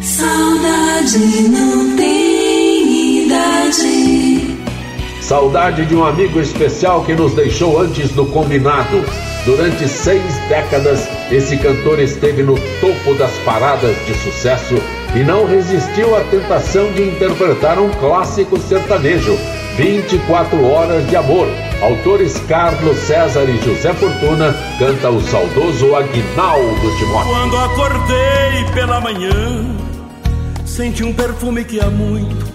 Saudade não tem idade. Saudade de um amigo especial que nos deixou antes do combinado. Durante seis décadas, esse cantor esteve no topo das paradas de sucesso e não resistiu à tentação de interpretar um clássico sertanejo. 24 Horas de Amor. Autores Carlos César e José Fortuna, canta o saudoso Aguinaldo Timóteo. Quando acordei pela manhã, senti um perfume que há muito,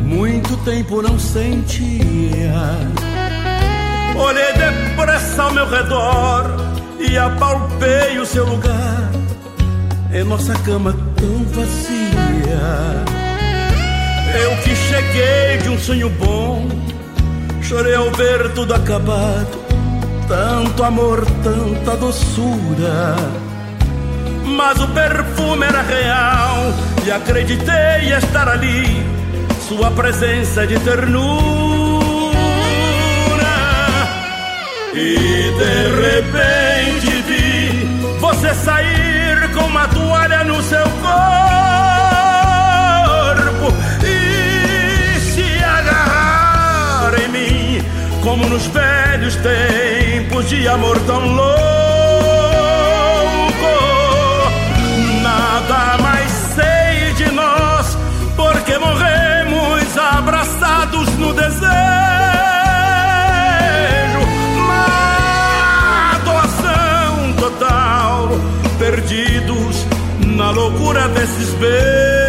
muito tempo não sentia. Olhei depressa ao meu redor e apalpei o seu lugar em nossa cama tão vazia. Eu que cheguei de um sonho bom, chorei ao ver tudo acabado. Tanto amor, tanta doçura. Mas o perfume era real e acreditei estar ali. Sua presença de ternura. E de repente vi você sair uma toalha no seu corpo como nos velhos tempos de amor tão louco. Nada mais sei de nós, porque morremos abraçados no desejo. Loucura desses beijos.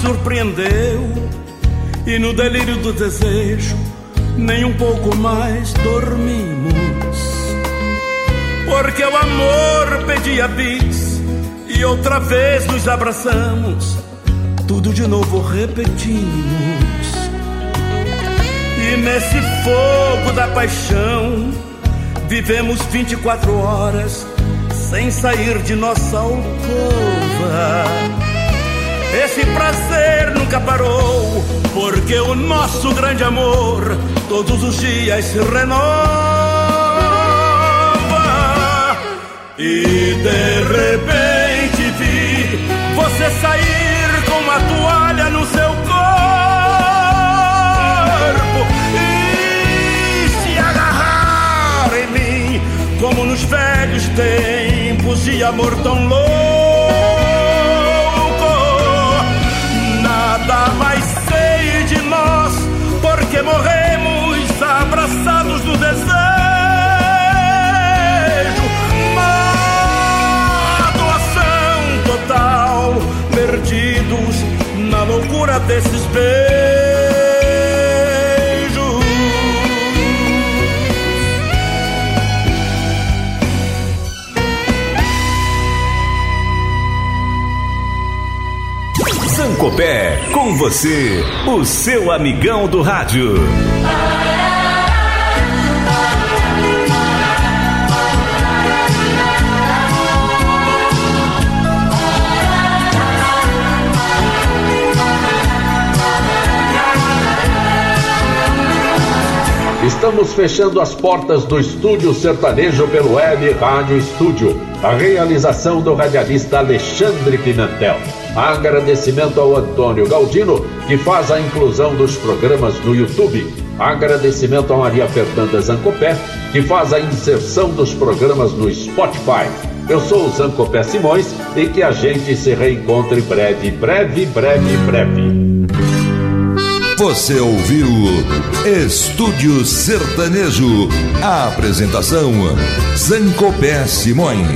surpreendeu e no delírio do desejo nem um pouco mais dormimos. Porque o amor pedia bis e outra vez nos abraçamos, tudo de novo repetimos. E nesse fogo da paixão vivemos 24 horas sem sair de nossa alcova esse prazer nunca parou, porque o nosso grande amor todos os dias se renova. E de repente vi você sair com uma toalha no seu corpo e se agarrar em mim, como nos velhos tempos de amor tão louco. Nada mais sei de nós, porque morremos abraçados no desejo. Uma doação total, perdidos na loucura desses beijos. Sancopé, com você, o seu amigão do rádio. Estamos fechando as portas do estúdio sertanejo pelo Web Rádio Estúdio. A realização do radialista Alexandre Pimentel. Agradecimento ao Antônio Galdino, que faz a inclusão dos programas no YouTube. Agradecimento a Maria Fernanda Zancopé, que faz a inserção dos programas no Spotify. Eu sou o Zancopé Simões e que a gente se reencontre breve, breve, breve, breve. Você ouviu Estúdio Sertanejo. A apresentação Zancopé Simões.